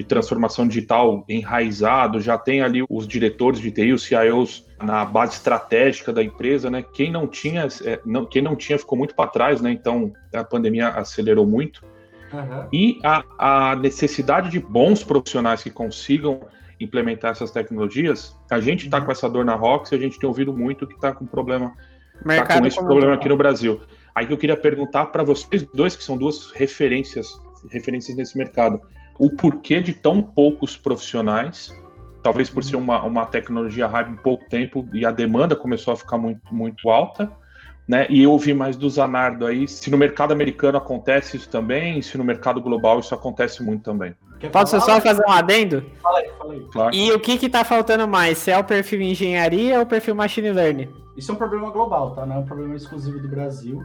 de transformação digital enraizado, já tem ali os diretores de TI, os CIOs na base estratégica da empresa, né? Quem não tinha, é, não, quem não tinha ficou muito para trás, né? Então a pandemia acelerou muito. Uhum. E a, a necessidade de bons profissionais que consigam implementar essas tecnologias, a gente está uhum. com essa dor na Rox e a gente tem ouvido muito que está com problema, tá com esse problema aqui no Brasil. Aí que eu queria perguntar para vocês dois, que são duas referências, referências nesse mercado, o porquê de tão poucos profissionais talvez por ser uma, uma tecnologia hype em pouco tempo e a demanda começou a ficar muito, muito alta, né? E eu ouvi mais do Zanardo aí, se no mercado americano acontece isso também, se no mercado global isso acontece muito também.
Posso só fazer um adendo?
Fala aí, fala aí.
Claro. E o que que tá faltando mais? Se é o perfil engenharia ou o perfil machine learning?
Isso é um problema global, tá? Não é um problema exclusivo do Brasil.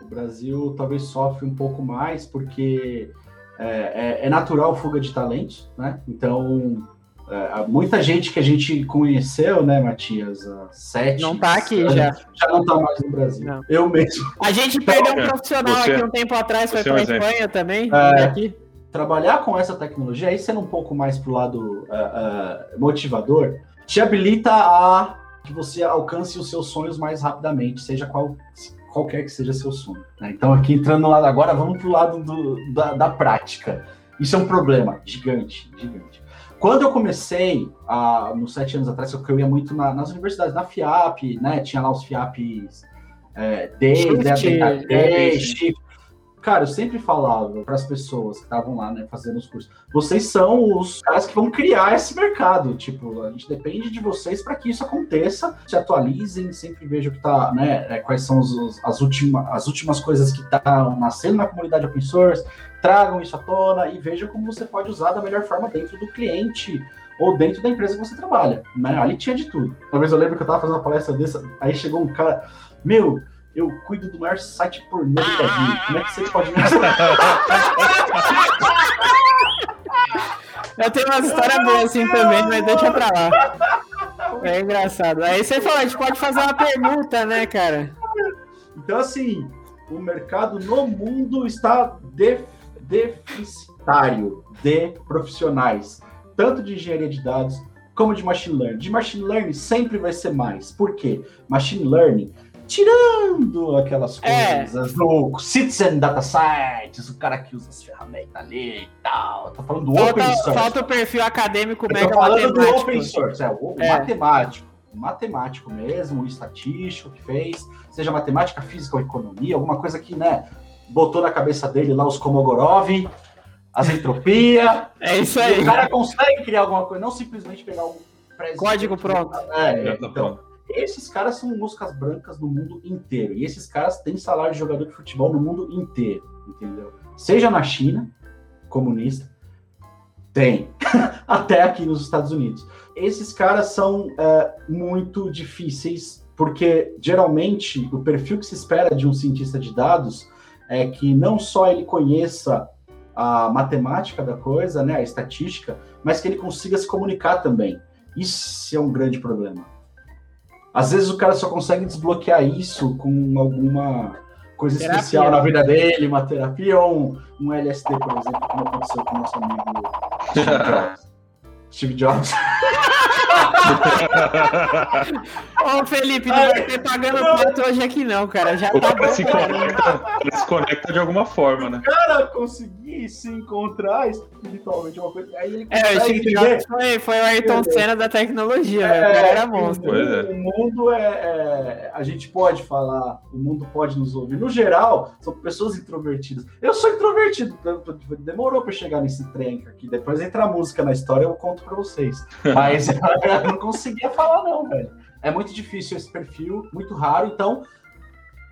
O Brasil talvez sofre um pouco mais porque é, é, é natural fuga de talentos, né? Então é, muita gente que a gente conheceu, né, Matias, sete.
Não tá aqui já.
Já não tá mais no Brasil. Não. Eu mesmo.
A gente perdeu um profissional você, aqui um tempo atrás, foi pra é Espanha também.
É, aqui. Trabalhar com essa tecnologia, aí sendo um pouco mais pro lado uh, uh, motivador, te habilita a que você alcance os seus sonhos mais rapidamente, seja qual qualquer que seja seu sonho. Né? Então, aqui entrando no lado agora, vamos pro lado do, da, da prática. Isso é um problema gigante, gigante. Quando eu comecei, há, nos sete anos atrás, eu ia muito na, nas universidades, na FIAP, né? Tinha lá os FIAPs é, Day, né? Shift, Cara, eu sempre falava para as pessoas que estavam lá, né, fazendo os cursos, vocês são os caras que vão criar esse mercado. Tipo, a gente depende de vocês para que isso aconteça. Se atualizem, sempre vejam que tá, né, é, quais são os, as, últimas, as últimas coisas que estão nascendo na comunidade open source, tragam isso à tona e vejam como você pode usar da melhor forma dentro do cliente ou dentro da empresa que você trabalha. Né? Ali tinha de tudo. Talvez eu lembro que eu estava fazendo uma palestra dessa, aí chegou um cara, meu, eu cuido do maior site pornô do Brasil. Como é que você pode me
Eu tenho umas histórias boas assim também, mas deixa pra lá. É engraçado. Aí você falou, a gente pode fazer uma pergunta, né, cara?
Então, assim, o mercado no mundo está def deficitário de profissionais, tanto de engenharia de dados como de machine learning. De machine learning sempre vai ser mais. Por quê? Machine learning tirando aquelas é. coisas é. do Citizen Data Science, o cara que usa as ferramentas ali e tal. Tô falando do
falta,
open source.
Falta o perfil acadêmico
mega tô falando do open source, é, o é. matemático. O matemático mesmo, o estatístico que fez, seja matemática, física ou economia, alguma coisa que, né, botou na cabeça dele lá os Komogorov, as entropia.
é isso aí.
o cara consegue criar alguma coisa, não simplesmente pegar um
código pronto.
É, então, esses caras são moscas brancas no mundo inteiro. E esses caras têm salário de jogador de futebol no mundo inteiro, entendeu? Seja na China, comunista, tem. Até aqui nos Estados Unidos. Esses caras são é, muito difíceis, porque geralmente o perfil que se espera de um cientista de dados é que não só ele conheça a matemática da coisa, né, a estatística, mas que ele consiga se comunicar também. Isso é um grande problema. Às vezes o cara só consegue desbloquear isso com alguma coisa terapia. especial na vida dele, uma terapia ou um, um LSD, por exemplo, como aconteceu com o nosso amigo Steve Jobs. Steve Jobs.
Ô, Felipe, não vai ter pagando pato hoje aqui não, cara. Já
O
tá
cara
bom,
se
cara.
conecta, ele se conecta de alguma forma, né?
cara conseguir se encontrar espiritualmente é uma coisa. Aí ele
É, o Steve. Jobs foi, foi o Ayrton? Senna da tecnologia, velho. O cara era monstro.
Pois é.
O mundo é, é- A gente pode falar, o mundo pode nos ouvir. No geral, são pessoas introvertidas. Eu sou introvertido, demorou pra chegar nesse trem aqui. Depois entra a música na história, eu conto pra vocês. Mas não conseguia falar, não, velho. É muito difícil esse perfil, muito raro. Então,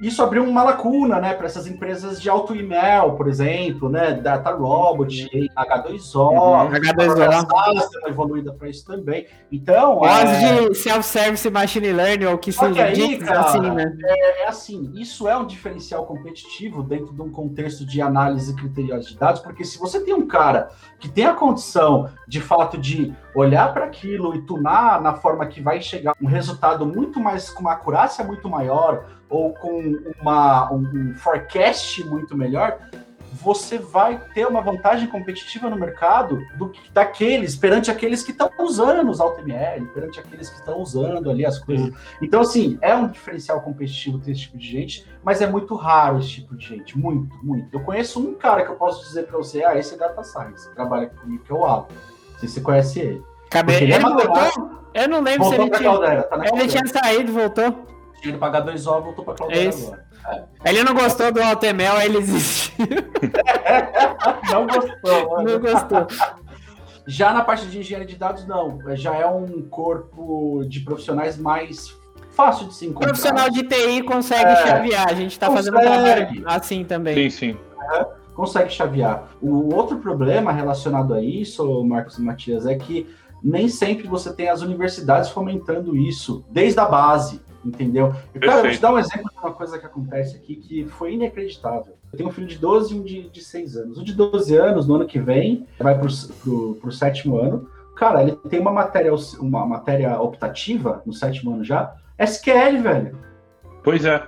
isso abriu uma lacuna, né, para essas empresas de auto email, por exemplo, né, Data Robot, H2O,
Uhum.
H2O.
a SAS deu uma evoluída para isso também. Então,
Voz
é,
de self-service machine learning, ou que se
Só que aí, cara,
assim, né?
é assim, isso é um diferencial competitivo dentro de um contexto de análise criteriosa de dados, porque se você tem um cara que tem a condição, de fato, de olhar para aquilo e tunar na forma que vai chegar um resultado muito mais, com uma acurácia muito maior, ou com uma, um, forecast muito melhor, você vai ter uma vantagem competitiva no mercado do que- daqueles, perante aqueles que estão usando os AutoML, perante aqueles que estão usando ali as coisas. Então, assim, é um diferencial competitivo ter esse tipo de gente, mas é muito raro esse tipo de gente. Muito, muito. Eu conheço um cara que eu posso dizer pra você, ah, esse é Data Science, trabalha comigo, que é o Alan. Não sei se você conhece ele.
Cabe...
Porque ele é
Ele voltou? Eu não lembro se
voltou
ele
pra
tinha...
Caldera, tá
Ele tinha saído, voltou.
Tinha ido pra H2O, voltou pra Caldera
É
agora.
Ele não gostou do Altemel, aí ele desistiu.
Não gostou, mano.
Não gostou.
Já na parte de engenharia de dados, não. Já é um corpo de profissionais mais fácil de se
O
encontrar.
profissional de TI consegue
É.
chavear. A gente tá fazendo trabalho assim também.
Sim, sim.
consegue chavear. O outro problema relacionado a isso, Marcos e Matias, é que nem sempre você tem as universidades fomentando isso, desde a base, entendeu? E, cara, eu vou te dar um exemplo de uma coisa que acontece aqui que foi inacreditável. Eu tenho um filho de 12 e um de, de 6 anos. O de 12 anos, no ano que vem, vai pro, pro, pro sétimo ano. Cara, ele tem uma matéria, uma matéria optativa, no sétimo ano já, SQL, velho.
Pois é.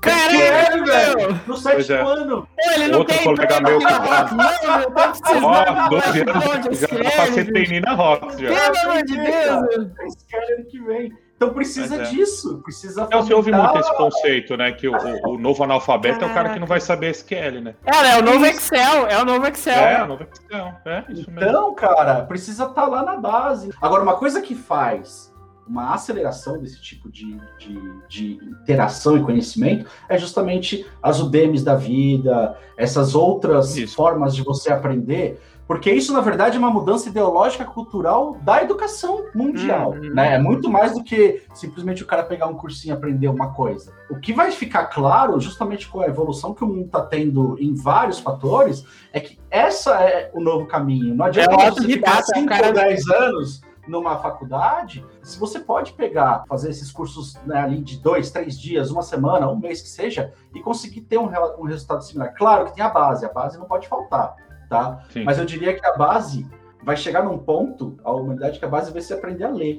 Caralho,
velho! No sétimo
é.
ano.
Pô, ele não
Outro
tem
colega meu-
não, meu, tô precisando
Ó,
de
12
um
anos já
bicho.
trainee na Rox já.
Pelo amor de Deus!
SQL ano que vem. Então precisa
é.
disso. Precisa
Não, você ouve
fomentar-
muito esse conceito, né? Que o, o- o novo analfabeto é o cara que não vai saber SQL, né?
Cara, é o novo Excel, é o novo Excel.
É, o novo Excel. É, isso mesmo.
Então, cara, precisa estar lá na base. Agora, uma coisa que faz uma aceleração desse tipo de, de, de interação e conhecimento é justamente as Udemis da vida, essas outras
Isso.
formas de você aprender, porque isso, na verdade, é uma mudança ideológica cultural da educação mundial.
Uhum.
Né? É muito mais do que simplesmente o cara pegar um cursinho e aprender uma coisa. O que vai ficar claro, justamente com a evolução que o mundo está tendo em vários fatores, é que essa é o novo caminho. Não adianta
É
você ficar 5
cara-
ou 10 anos numa faculdade, se você pode pegar, fazer esses cursos né, ali de dois, três dias, uma semana, um mês que seja, e conseguir ter um, um resultado similar. Claro que tem a base, a base não pode faltar, tá?
Sim.
Mas eu diria que a base vai chegar num ponto, a humanidade, que a base vai se aprender a ler.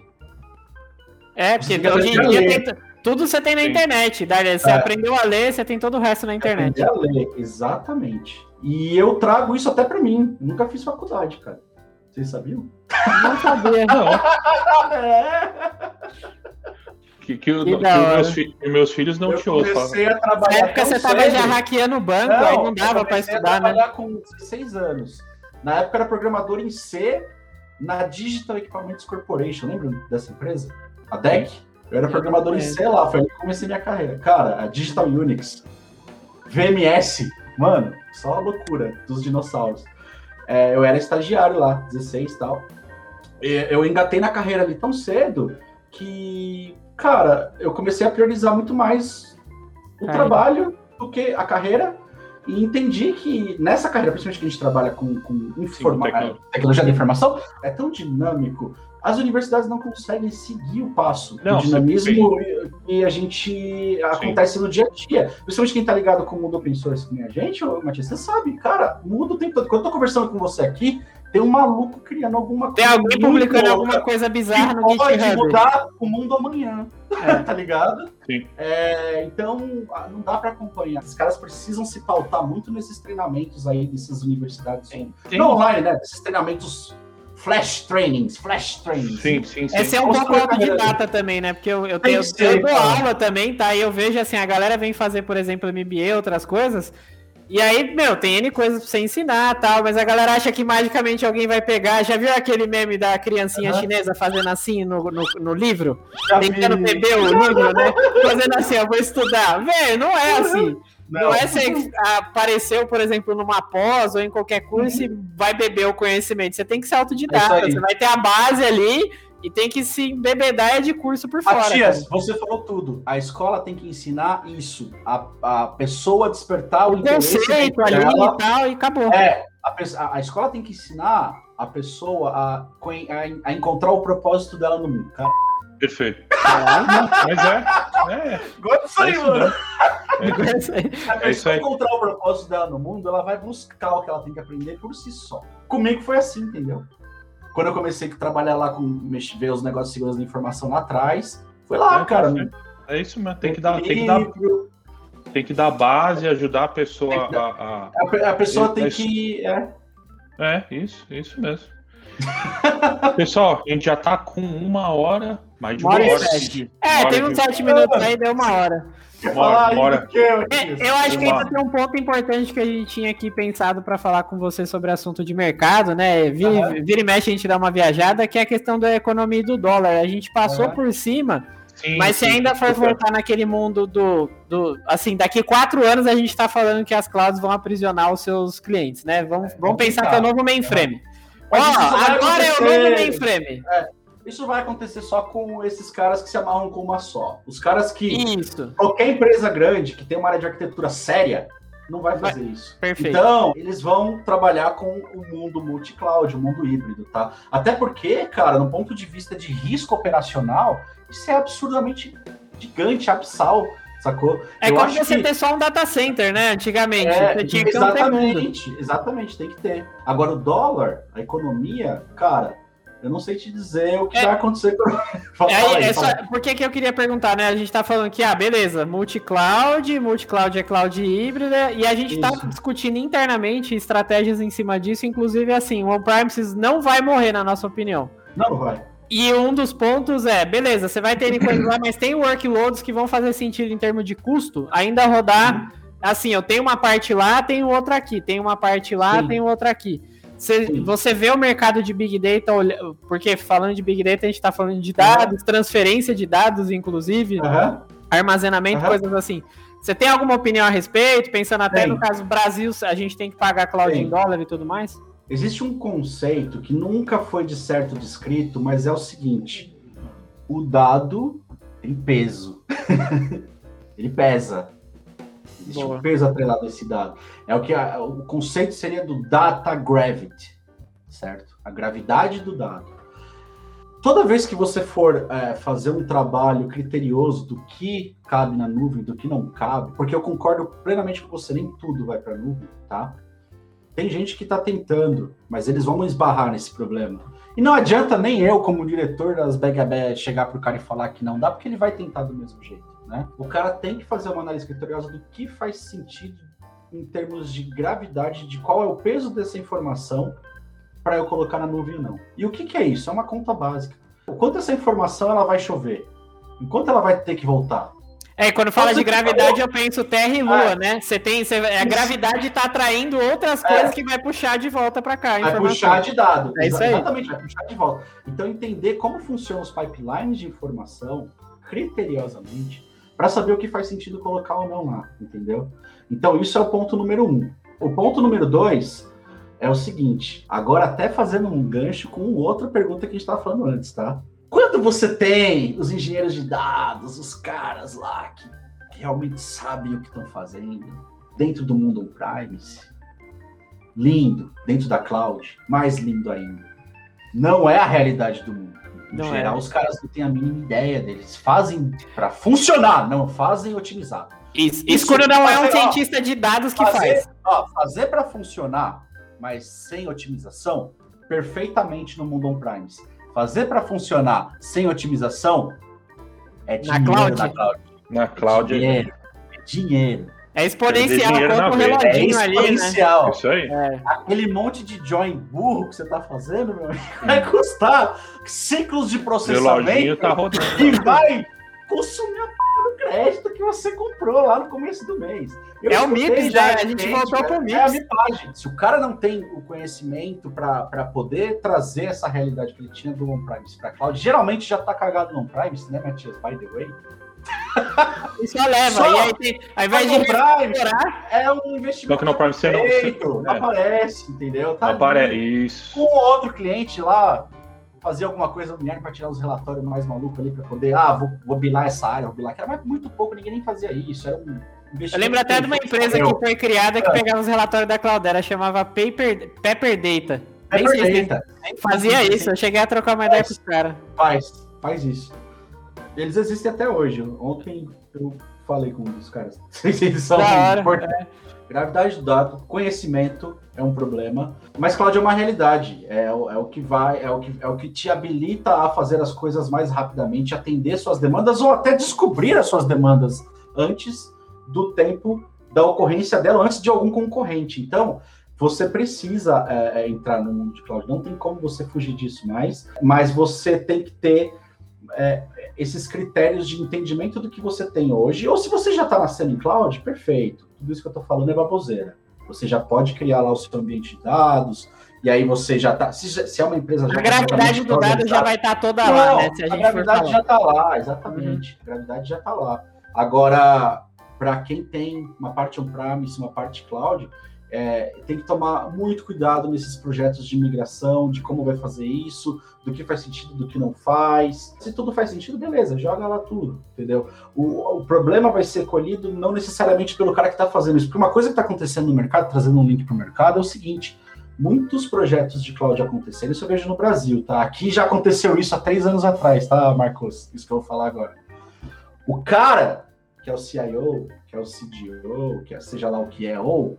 É, porque
Você
hoje em dia tem tudo você tem na
Sim.
internet. Daí Você
É.
aprendeu a ler, você tem todo o resto na internet.
Aprender a ler, exatamente. E eu trago isso até para mim. Nunca fiz faculdade, cara. Vocês sabiam?
Não sabia.
Não,
É.
que, que,
Que
meus, fi- meus filhos não
eu
te
comecei a
Na
trabalhar
época você tava
cedo.
já hackeando o banco, aí não
eu
dava pra
comecei
estudar,
a
né?
trabalhar com 16 anos. Na época era programador em C na Digital Equipamentos Corporation. Lembra dessa empresa? A DEC? Eu era
Eu
programador em. C lá, foi aí que eu comecei minha carreira. Cara, a Digital Unix, VMS, mano, só a loucura dos dinossauros. É, eu era estagiário lá, 16 e tal. E eu engatei na carreira ali tão cedo que, cara, eu comecei a priorizar muito mais o trabalho do que a carreira. E entendi que nessa carreira, principalmente que a gente trabalha com, com informa-
tecnologia.
tecnologia da informação, é tão dinâmico. As universidades não conseguem seguir o passo
Não,
do dinamismo e a gente acontece no dia a dia. Principalmente quem tá ligado com o mundo open source como a gente, ô, Matias, você sabe, cara, muda o tempo todo. Quando eu tô conversando com você aqui, tem um maluco criando alguma
Tem
coisa.
alguém
muito
publicando
louca
alguma coisa bizarra no
que pode
GitHub.
mudar o mundo amanhã,
É.
tá ligado?
Sim.
É, então, ah, não dá pra acompanhar. Os caras precisam se pautar muito nesses treinamentos aí, dessas universidades.
Tem-
Não online, né? Desses treinamentos flash trainings, flash trainings.
Sim, sim, sim.
Esse é um pouco autodidata também, né? Porque eu, eu, tenho, eu, eu dou aula também, tá? E eu vejo assim, a galera vem fazer, por exemplo, MBA, outras coisas. E aí, meu, tem N coisas pra você ensinar tal, mas a galera acha que magicamente alguém vai pegar. Já viu aquele meme da criancinha uhum. chinesa fazendo assim no, no, no livro? Já Tentando vi. beber o livro, né? Fazendo assim, eu vou estudar. Velho, não é assim. Não, não é você apareceu, por exemplo, numa pós ou em qualquer curso uhum. e vai beber o conhecimento. Você tem que ser autodidata. É você vai ter a base ali e tem que se embebedar de curso por fora.
Matias, cara. você falou tudo. A escola tem que ensinar isso. A, a pessoa despertar o,
o conceito ali e tal, e acabou.
É, a, a, escola tem que ensinar a pessoa a, a, a encontrar o propósito dela no mundo, cara.
Perfeito. É, mas é. é
Gosto disso aí, é mano. É, isso aí. A pessoa é encontrar o propósito dela no mundo, ela vai buscar o que ela tem que aprender por si só. Comigo foi assim, entendeu? Quando eu comecei a trabalhar lá com ver os negócios de segurança da informação lá atrás, foi lá, é, cara.
É isso mesmo, tem que dar, tem que dar, tem que dar base, ajudar a pessoa a,
a, a, pessoa tem que é.
é isso, isso mesmo. Pessoal, a gente já tá com uma hora, mais de uma, uma hora.
hora. É, tem uns sete minutos aí, deu uma hora.
Bora, bora.
É, eu acho que ainda tem um ponto importante que a gente tinha aqui pensado para falar com você sobre assunto de mercado, né? Vira, uhum. vira, e mexe a gente dá uma viajada, que é a questão da economia do dólar. A gente passou uhum. por cima, sim, mas sim, se ainda for voltar naquele mundo do, do. Assim, daqui quatro anos a gente está falando que as clouds vão aprisionar os seus clientes, né? Vamos, é, vamos pensar que é o novo mainframe. Ó, oh, agora é o novo mainframe. É.
Isso vai acontecer só com esses caras que se amarram com uma só. Os caras que. Isso. Qualquer empresa grande que tem uma área de arquitetura séria não vai fazer vai. isso. Perfeito. Então, eles vão trabalhar com o mundo multi-cloud, o mundo híbrido, tá? Até porque, cara, no ponto de vista de risco operacional, isso é absurdamente gigante, absal sacou?
É eu como você que... ter só um data center, né? Antigamente.
É, exatamente, exatamente, tem que ter. Agora, o dólar, a economia, cara, eu não sei te dizer o que é, vai acontecer.
fala, é, aí, é só, por que, eu queria perguntar, né? A gente tá falando que, ah, beleza, multi-cloud, multi-cloud é cloud híbrida, e a gente Isso. tá discutindo internamente estratégias em cima disso, inclusive assim, o on-premises não vai morrer, na nossa opinião.
Não vai.
E um dos pontos é, beleza, você vai ter coisas lá, mas tem workloads que vão fazer sentido em termos de custo, ainda rodar, assim, eu tenho uma parte lá, tenho outra aqui, tenho uma parte lá, Sim. tenho outra aqui. Você, você vê o mercado de Big Data, porque falando de Big Data, a gente está falando de dados, uhum. transferência de dados, inclusive, uhum. armazenamento, uhum. coisas assim. Você tem alguma opinião a respeito? Pensando até tem. no caso Brasil, a gente tem que pagar cloud tem. em dólar e tudo mais?
Existe um conceito que nunca foi de certo descrito, mas é o seguinte: o dado tem peso. Ele pesa. Existe Boa. um peso atrelado a esse dado. É o que a, o conceito seria do data gravity, certo? A gravidade do dado. Toda vez que você for é, fazer um trabalho criterioso do que cabe na nuvem, do que não cabe, porque eu concordo plenamente com você, nem tudo vai para a nuvem, tá? Tem gente que está tentando, mas eles vão esbarrar nesse problema. E não adianta nem eu, como diretor das BGB, chegar para o cara e falar que não dá, porque ele vai tentar do mesmo jeito. Né? O cara tem que fazer uma análise criteriosa do que faz sentido em termos de gravidade, de qual é o peso dessa informação para eu colocar na nuvem ou não. E o que, que é isso? É uma conta básica. O quanto essa informação ela vai chover? Enquanto ela vai ter que voltar?
É, quando fala de gravidade, eu penso terra e lua, é. né? Você tem. Você, a gravidade está atraindo outras é. coisas que vai puxar de volta para cá.
Vai puxar de dado.
É isso aí.
Exatamente, vai puxar de volta. Então, entender como funcionam os pipelines de informação criteriosamente para saber o que faz sentido colocar ou não lá, entendeu? Então, isso é o ponto número um. O ponto número dois é o seguinte, agora até fazendo um gancho com outra pergunta que a gente estava falando antes, tá? Quando você tem os engenheiros de dados, os caras lá que, que realmente sabem o que estão fazendo, dentro do mundo on-premise, lindo, dentro da cloud, mais lindo ainda. Não é a realidade do mundo. Em não geral, é. os caras não têm a mínima ideia deles. Fazem para funcionar, não fazem otimizar.
Isso, isso quando não é um cientista de dados que
fazer,
faz.
Ó, fazer para funcionar, mas sem otimização, perfeitamente no mundo on-premise. Fazer para funcionar sem otimização é dinheiro
na cloud.
Na cloud,
na cloud
é dinheiro. É dinheiro.
É exponencial,
dinheiro
o
veia.
É
ali, né?
exponencial.
Isso aí.
É.
Aquele monte de join burro que você tá fazendo, meu amigo, vai custar ciclos de processamento
tá rodando.
e vai consumir a do crédito que você comprou lá no começo do mês. Eu
É o MIPS,
já
né? A gente voltou
cara,
pro MIPS.
É a MIPagem. Se o cara não tem o conhecimento para poder trazer essa realidade que ele tinha do on-premise para cloud, geralmente já tá cagado no on-premise, né, Matias? By the way.
E só leva.
Só-
e aí, tem, ao invés de
no Prime é um investimento
Só que no Prime você não- você-
não
é.
aparece, entendeu? Tá
Apare... Isso.
com outro cliente lá, fazer alguma coisa no para tirar os relatórios mais malucos ali, para poder, ah, vou, vou bilar essa área, vou bilar aquela, mas muito pouco, ninguém nem fazia isso, era um.
Eu lembro até de uma empresa que foi criada que pegava os relatórios da Cloudera, chamava Paper, Pepper Data.
É
Nem sei se
perfeita.
Fazia isso, eu cheguei a trocar uma ideia com os caras.
Faz, faz isso. Eles existem até hoje. Ontem eu falei com um dos caras. Eles são
Da hora,
importantes. Gravidade do dado, conhecimento é um problema, mas cloud é uma realidade. É, o- é o que vai, é o que, é o que te habilita a fazer as coisas mais rapidamente, atender suas demandas ou até descobrir as suas demandas antes do tempo da ocorrência dela, antes de algum concorrente. Então, você precisa é, é, entrar no mundo de cloud. Não tem como você fugir disso mais, mas você tem que ter é, esses critérios de entendimento do que você tem hoje. Ou se você já está nascendo em cloud, perfeito. Tudo isso que eu estou falando é baboseira. Você já pode criar lá o seu ambiente de dados, e aí você já está. Se, se é uma empresa já
A gravidade do dado já vai estar toda lá,
não,
né? Se a
a, gravidade já está lá, exatamente. A gravidade já está lá. Agora, para quem tem uma parte on-premise, uma parte cloud, é, tem que tomar muito cuidado nesses projetos de migração, de como vai fazer isso, do que faz sentido, do que não faz. Se tudo faz sentido, beleza, joga lá tudo, entendeu? O, o problema vai ser colhido não necessariamente pelo cara que está fazendo isso, porque uma coisa que está acontecendo no mercado, trazendo um link para o mercado, é o seguinte: muitos projetos de cloud acontecendo, isso eu vejo no Brasil, tá? Aqui já aconteceu isso há três anos atrás, tá, Marcos? Isso que eu vou falar agora. O cara, que é o CIO, que é o CDO, que é, seja lá o que é, ou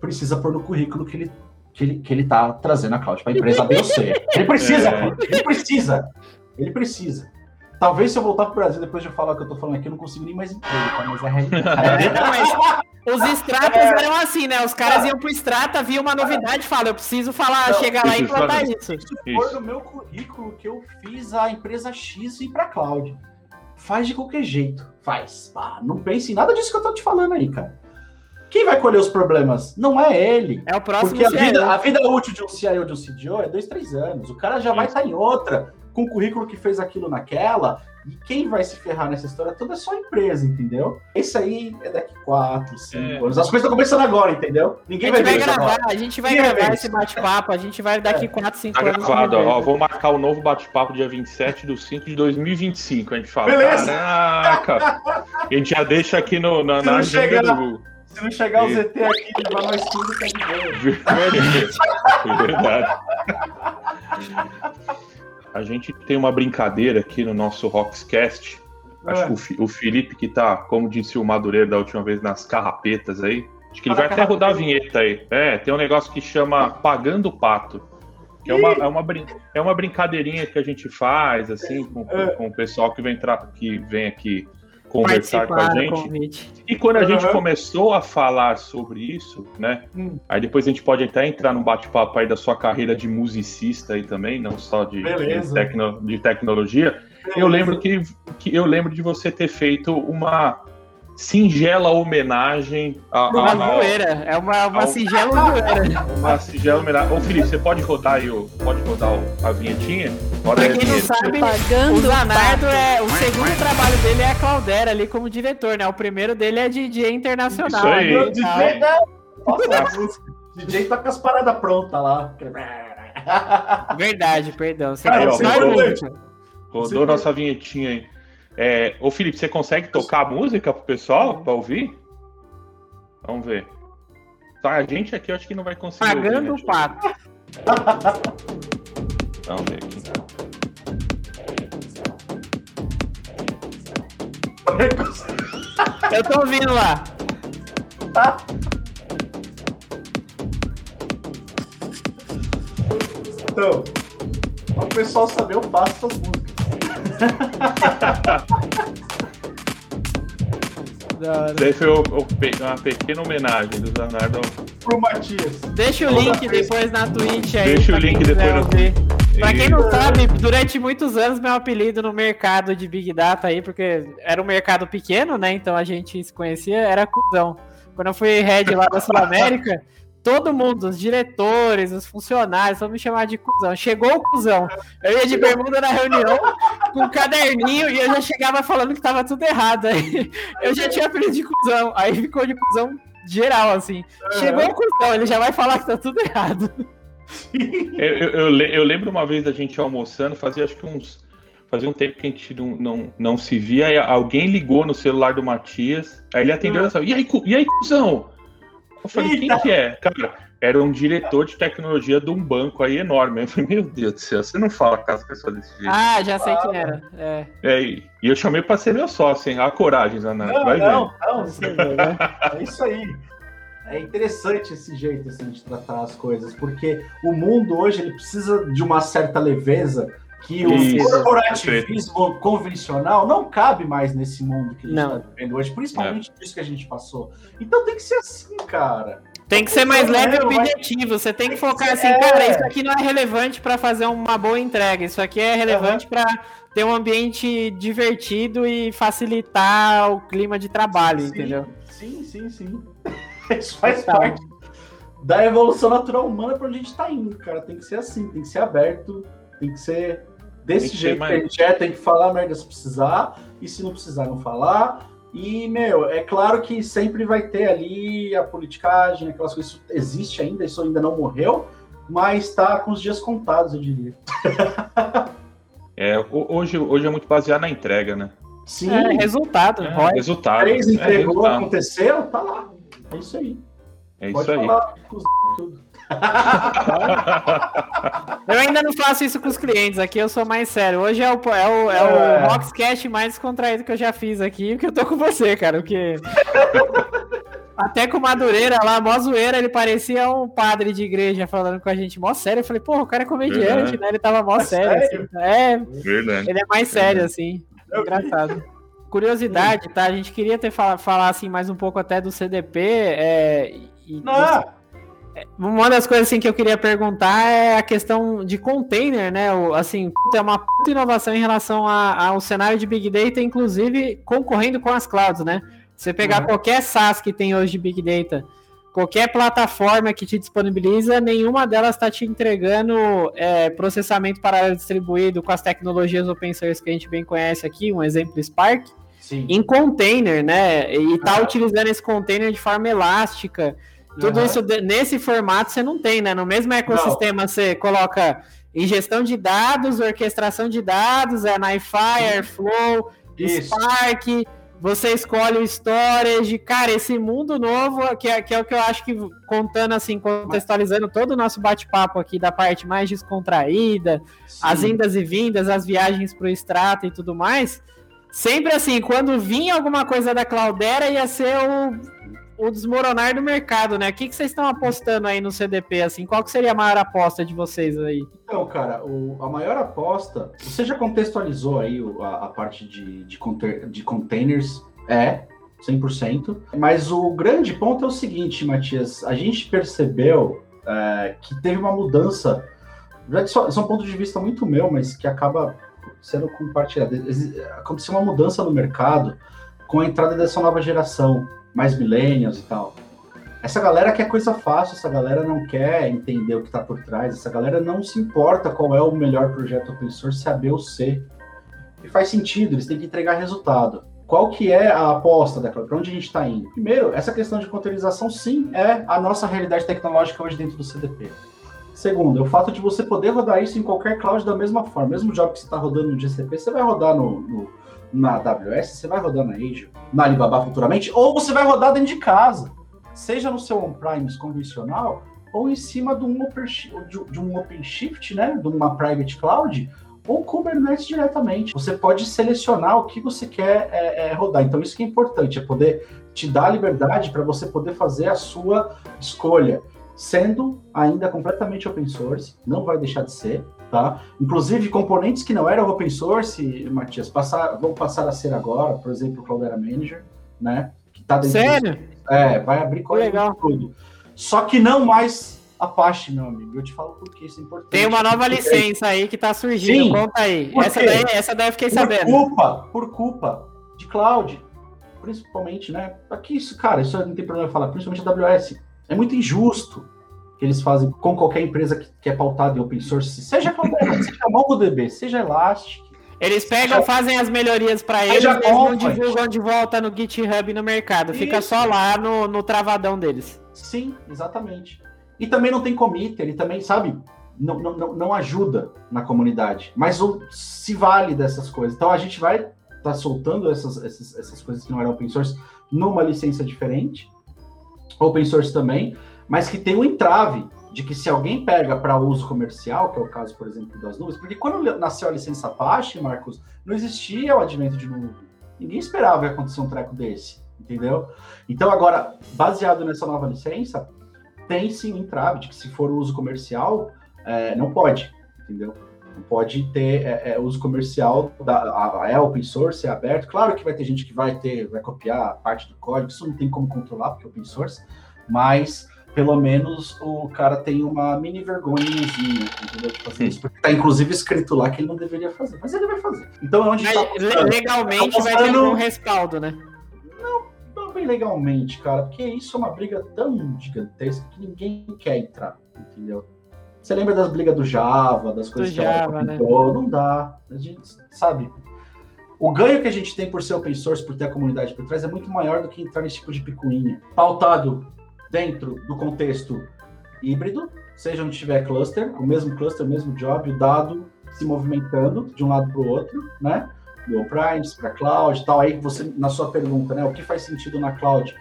precisa pôr no currículo que ele, que ele, que ele tá trazendo a cloud para a empresa B ou C. Ele precisa,
É.
ele precisa. Ele precisa. Talvez se eu voltar pro Brasil depois de eu falar o que eu tô falando aqui, eu não consigo nem mais emprego, tá? Mas é a realidade.
Não, mas os extratas eram assim, né? Os caras iam pro extrata, via uma novidade e falam, eu preciso falar,
Não,
chegar lá e implantar
fazer.
isso.
Se for
Isso.
no meu currículo que eu fiz a empresa X ir para cloud. Faz de qualquer jeito. Faz. Ah, não pense em nada disso que eu tô te falando aí, cara. Quem vai colher os problemas? Não é ele.
É o próximo
Porque a
CIO.
vida, a vida útil de um CIO de um CDO é dois, três anos. O cara já vai estar em outra, com o currículo que fez aquilo naquela. E quem vai se ferrar nessa história toda é só a empresa, entendeu? Esse aí é daqui quatro, cinco
É.
anos. As coisas estão começando agora, entendeu?
A
Ninguém
gente
vai
vai
ver isso
gravar,
agora.
a gente vai
Ninguém
gravar esse
isso.
bate-papo, a gente vai daqui 4, 5
Tá
anos.
gravado, ó. Vou marcar o novo bate-papo dia 27 de 5 de 2025. A gente fala.
Beleza.
Caraca! A gente já deixa aqui no, na, na agenda
chegar-
do Google.
Se não chegar o ZT aqui levar nós tudo, tá de boa.
Verdade. A gente tem uma brincadeira aqui no nosso Rockscast. Acho
É.
que o, o Felipe, que tá, como disse o Madureira da última vez, nas carrapetas aí. Acho que ele
Tá
vai até rodar a vinheta aí. É, tem um negócio que chama Pagando o Pato. Que é uma, é, uma, brin- é uma brincadeirinha que a gente faz, assim, com, com-
É.
com o pessoal que vem, que vem aqui conversar com a gente. E quando a gente
Uhum.
começou a falar sobre isso, né?
Hum.
Aí depois a gente pode até entrar num bate-papo aí da sua carreira de musicista aí também, não só de, de,
Beleza.
tecno- de tecnologia. Eu lembro que, que eu lembro de você ter feito uma singela homenagem a,
Uma
a, a-
zoeira, é uma, uma
ao-
singela zoeira.
uma singela homenagem. Ô Felipe, você pode rodar aí o, pode rodar o- a vinhetinha? Roda
Pra quem não sabe, o
Pagando
Zanardo é. O segundo trabalho dele é a Claudera ali como diretor, né? O primeiro dele é DJ internacional.
Isso aí.
ali
O
e
DJ, né? Nossa, a música. O DJ tá com as paradas prontas lá.
Verdade, perdão. Você
Aí, ó,
constrói
rodou. Rodou nossa vinhetinha aí. É, ô Felipe, você consegue tocar a música pro pessoal pra ouvir? Vamos ver. Tá, a gente aqui eu acho que não vai conseguir. ouvir,
Pagando
né?
o pato.
Vamos ver aqui.
Eu tô ouvindo lá.
Então, para o pessoal saber, eu faço essas músicas.
Daí foi o, o, uma pequena homenagem do Zanardo
pro Matias.
Deixa o link depois na Twitch aí.
Deixa o link depois no. Ver.
Pra quem não sabe, durante muitos anos meu apelido no mercado de Big Data aí, porque era um mercado pequeno, né? Então a gente se conhecia, era cuzão. Quando eu fui head lá da Sul América, todo mundo, os diretores, os funcionários, vão me chamar de cuzão. Chegou o cuzão. Eu ia de bermuda na reunião com um caderninho e eu já chegava falando que tava tudo errado. Aí eu já tinha apelido de cuzão. Aí ficou de cuzão geral, assim. Chegou o cuzão, ele já vai falar que tá tudo errado.
Eu, eu, eu, lembro uma vez da gente almoçando, fazia acho que uns. Fazia um tempo que a gente não, não, não se via, alguém ligou no celular do Matias, aí ele atendeu e falou, aí, e aí, cuzão? Eu falei, Eita. quem que é? Cara, era um diretor de tecnologia de um banco aí enorme. Eu falei, meu Deus do céu, você não fala com as pessoas desse jeito.
Ah, já sei ah, quem era. É.
é. e eu chamei pra ser meu sócio, hein? A coragem, Zanan.
Não, vai não, ver. não, sim, né? É isso aí. É interessante esse jeito assim, de tratar as coisas, porque o mundo hoje ele precisa de uma certa leveza que o corporativismo convencional não cabe mais nesse mundo que a gente está vivendo hoje, principalmente é. isso que a gente passou. Então tem que ser assim, cara.
Tem que ser mais leve e objetivo. Você tem que focar assim, é. cara, isso aqui não é relevante para fazer uma boa entrega. Isso aqui é relevante uhum. para ter um ambiente divertido e facilitar o clima de trabalho,
sim,
entendeu?
Sim, sim, sim. Isso faz Total. parte da evolução natural humana para onde a gente está indo, cara. Tem que ser assim, tem que ser aberto, tem que ser desse jeito que a gente é, tem que falar merda se precisar, e se não precisar, não falar. E, meu, é claro que sempre vai ter ali a politicagem, aquelas coisas, isso existe ainda, isso ainda não morreu, mas tá com os dias contados, eu diria.
é, hoje, hoje é muito baseado na entrega, né?
Sim. É, resultado. É,
resultado.
Três é, entregou, é, aconteceu, tá lá. É isso aí.
É Pode isso falar, aí. Tudo.
Eu ainda não faço isso com os clientes aqui, eu sou mais sério. Hoje é o, é o, é o é. Roxcast mais contraído que eu já fiz aqui, porque eu tô com você, cara. Porque. Até com o Madureira lá, mó zoeira, ele parecia um padre de igreja falando com a gente, mó sério. Eu falei, pô, o cara é comediante, Verdade. né? Ele tava mó é sério. Assim. É, Verdade. ele é mais sério, assim. Engraçado. Curiosidade, tá? A gente queria ter falar, falar assim mais um pouco até do CDP. É, e,
Não.
Uma das coisas assim, que eu queria perguntar é a questão de container, né? O, assim, é uma puta inovação em relação a, ao cenário de Big Data, inclusive concorrendo com as clouds, né? Você pegar uhum. qualquer SaaS que tem hoje de Big Data, qualquer plataforma que te disponibiliza, nenhuma delas está te entregando é, processamento paralelo distribuído com as tecnologias open source que a gente bem conhece aqui, um exemplo Spark, Sim. em container, né? E está uhum. utilizando esse container de forma elástica. Tudo uhum. isso nesse formato você não tem, né? No mesmo ecossistema não. você coloca ingestão de dados, orquestração de dados, é NiFi, Airflow, isso. Spark, você escolhe o storage. Cara, esse mundo novo, que é, que é o que eu acho que, contando assim, contextualizando todo o nosso bate-papo aqui da parte mais descontraída, Sim. as indas e vindas, as viagens para o extrato e tudo mais. Sempre assim, quando vinha alguma coisa da Cloudera, ia ser o o desmoronar do mercado, né? O que, que vocês estão apostando aí no CDP, assim? Qual que seria a maior aposta de vocês aí?
Então, cara, o, a maior aposta, você já contextualizou aí a, a parte de, de, de containers, é, 100%. Mas o grande ponto é o seguinte, Matias, a gente percebeu é, que teve uma mudança, isso é um ponto de vista muito meu, mas que acaba sendo compartilhado. Aconteceu uma mudança no mercado com a entrada dessa nova geração mais millennials e tal. Essa galera quer coisa fácil, essa galera não quer entender o que está por trás, essa galera não se importa qual é o melhor projeto open source, se é ou C. E faz sentido, eles têm que entregar resultado. Qual que é a aposta daquela? Para onde a gente está indo? Primeiro, essa questão de containerização, sim, é a nossa realidade tecnológica hoje dentro do CDP. Segundo, é o fato de você poder rodar isso em qualquer cloud da mesma forma. Mesmo job que você está rodando no GCP, você vai rodar no, no na AWS, você vai rodar na Azure, na Alibaba futuramente, ou você vai rodar dentro de casa, seja no seu on-premise convencional ou em cima de um, open, de um OpenShift, né, de uma private cloud, ou Kubernetes diretamente. Você pode selecionar o que você quer é, é, rodar. Então, isso que é importante, é poder te dar liberdade para você poder fazer a sua escolha, sendo ainda completamente open source, não vai deixar de ser, Tá? Inclusive, componentes que não eram open source, Matias, passar, vão passar a ser agora, por exemplo, o Cloudera Manager, né? tá dentro
Sério?
É, vai abrir código tudo. Só que não mais Apache, meu amigo. Eu te falo por que isso é importante.
Tem uma nova licença aí que tá surgindo.
Sim.
Conta aí.
Por
Essa daí, essa daí eu fiquei
por
sabendo.
culpa, por culpa de cloud, principalmente, né? Aqui isso, cara, isso não tem problema falar, principalmente a AWS. É muito injusto que eles fazem com qualquer empresa que, que é pautada em open source, seja seja MongoDB, seja Elastic.
Eles pegam, fazem as melhorias
Aí
eles, eles não divulgam de volta no GitHub e no mercado. Fica
Isso.
só lá no, no travadão deles.
Sim, exatamente. E também não tem commit, ele também, sabe, não, não, não, não ajuda na comunidade, mas o, se vale dessas coisas. Então a gente vai estar tá soltando essas, essas, essas coisas que não eram open source numa licença diferente, open source também, mas que tem um entrave de que se alguém pega para uso comercial, que é o caso, por exemplo, das nuvens, porque quando nasceu a licença Apache, Marcos, não existia o advento de nuvem. Ninguém esperava que acontecer um treco desse, entendeu? Então, agora, baseado nessa nova licença, tem sim um entrave de que se for uso comercial, é, não pode, entendeu? Não pode ter é, é, uso comercial, da, a, a, é open source, é aberto. Claro que vai ter gente que vai ter, vai copiar parte do código, isso não tem como controlar, porque é open source, mas pelo menos o cara tem uma mini vergonhazinha, entendeu? De fazer isso. Porque tá inclusive escrito lá que ele não deveria fazer, mas ele vai fazer. Então é onde
Mas,
tá
legalmente
Tá
vai ter um respaldo, né?
Não bem legalmente, cara, porque isso é uma briga tão gigantesca que ninguém quer entrar, entendeu? Você lembra das brigas do Java, das coisas que a
Java, né?
Não dá. A gente sabe. O ganho que a gente tem por ser open source, por ter a comunidade por trás, é muito maior do que entrar nesse tipo de picuinha. Pautado dentro do contexto híbrido, seja onde tiver cluster, o mesmo cluster, o mesmo job, o dado se movimentando de um lado para o outro, né? Do on-premise para cloud e tal. Aí você, na sua pergunta, né? O que faz sentido na cloud?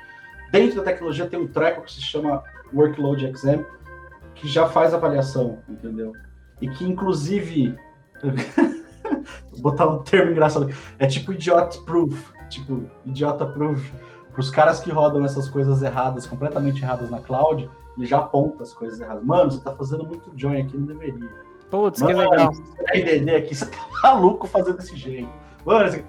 Dentro da tecnologia tem um treco que se chama Workload Exam, que já faz avaliação, entendeu? E que, inclusive, vou botar um termo engraçado, é tipo idiot proof, tipo idiota proof, para os caras que rodam essas coisas erradas, completamente erradas na cloud, ele já aponta as coisas erradas. Mano, você tá fazendo muito join aqui, não deveria.
Putz, que legal.
você entender aqui, você tá maluco fazendo desse jeito. Mano, você-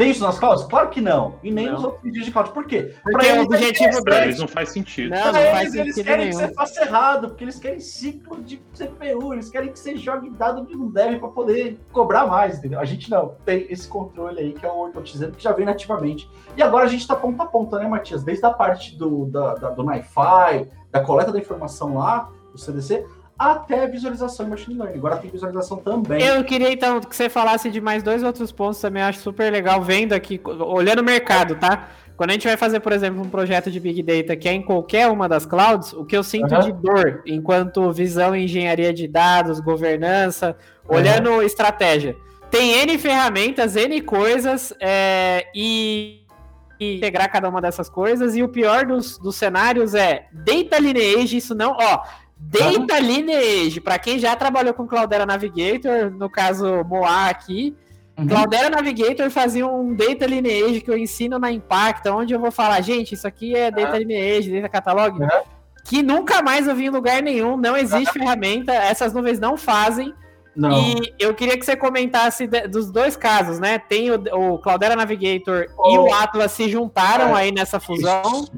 tem isso nas clouds? Claro que não. E nem
Não.
nos outros vídeos de cloud. Por quê?
Porque o objetivo
Pra
deles.
eles não faz sentido.
Não, não
Pra
faz
eles, eles
sentido
querem que
nenhum.
você faça errado, porque eles querem ciclo de CPU, eles querem que você jogue dado onde não deve para poder cobrar mais, entendeu? A gente não tem esse controle aí, que é o Ortotizando, que já vem nativamente. E agora a gente tá ponta a ponta, né, Matias? Desde a parte do, da, da- do NiFi, da coleta da informação lá, do CDC, até visualização em machine learning. Agora tem visualização também.
Eu queria então que você falasse de mais dois outros pontos também, acho super legal vendo aqui, olhando o mercado, tá? Quando a gente vai fazer, por exemplo, um projeto de Big Data que é em qualquer uma das clouds, o que eu sinto
Aham.
de dor, enquanto visão em engenharia de dados, governança, olhando estratégia. Tem N ferramentas, N coisas, é, e, e integrar cada uma dessas coisas, e o pior dos, dos cenários é data lineage, isso não, ó, Data Lineage, para quem já trabalhou com Cloudera Navigator, no caso Moa aqui,
Uhum.
Cloudera Navigator fazia um Data Lineage que eu ensino na Impacta, onde eu vou falar, gente, isso aqui é Data Lineage, Data Catalog,
Uhum.
que nunca mais eu vi em lugar nenhum, não existe ferramenta, essas nuvens não fazem,
Não.
e eu queria que você comentasse dos dois casos, né? Tem o, o Cloudera Navigator e
Oh.
o Atlas se juntaram
É.
aí nessa fusão.
O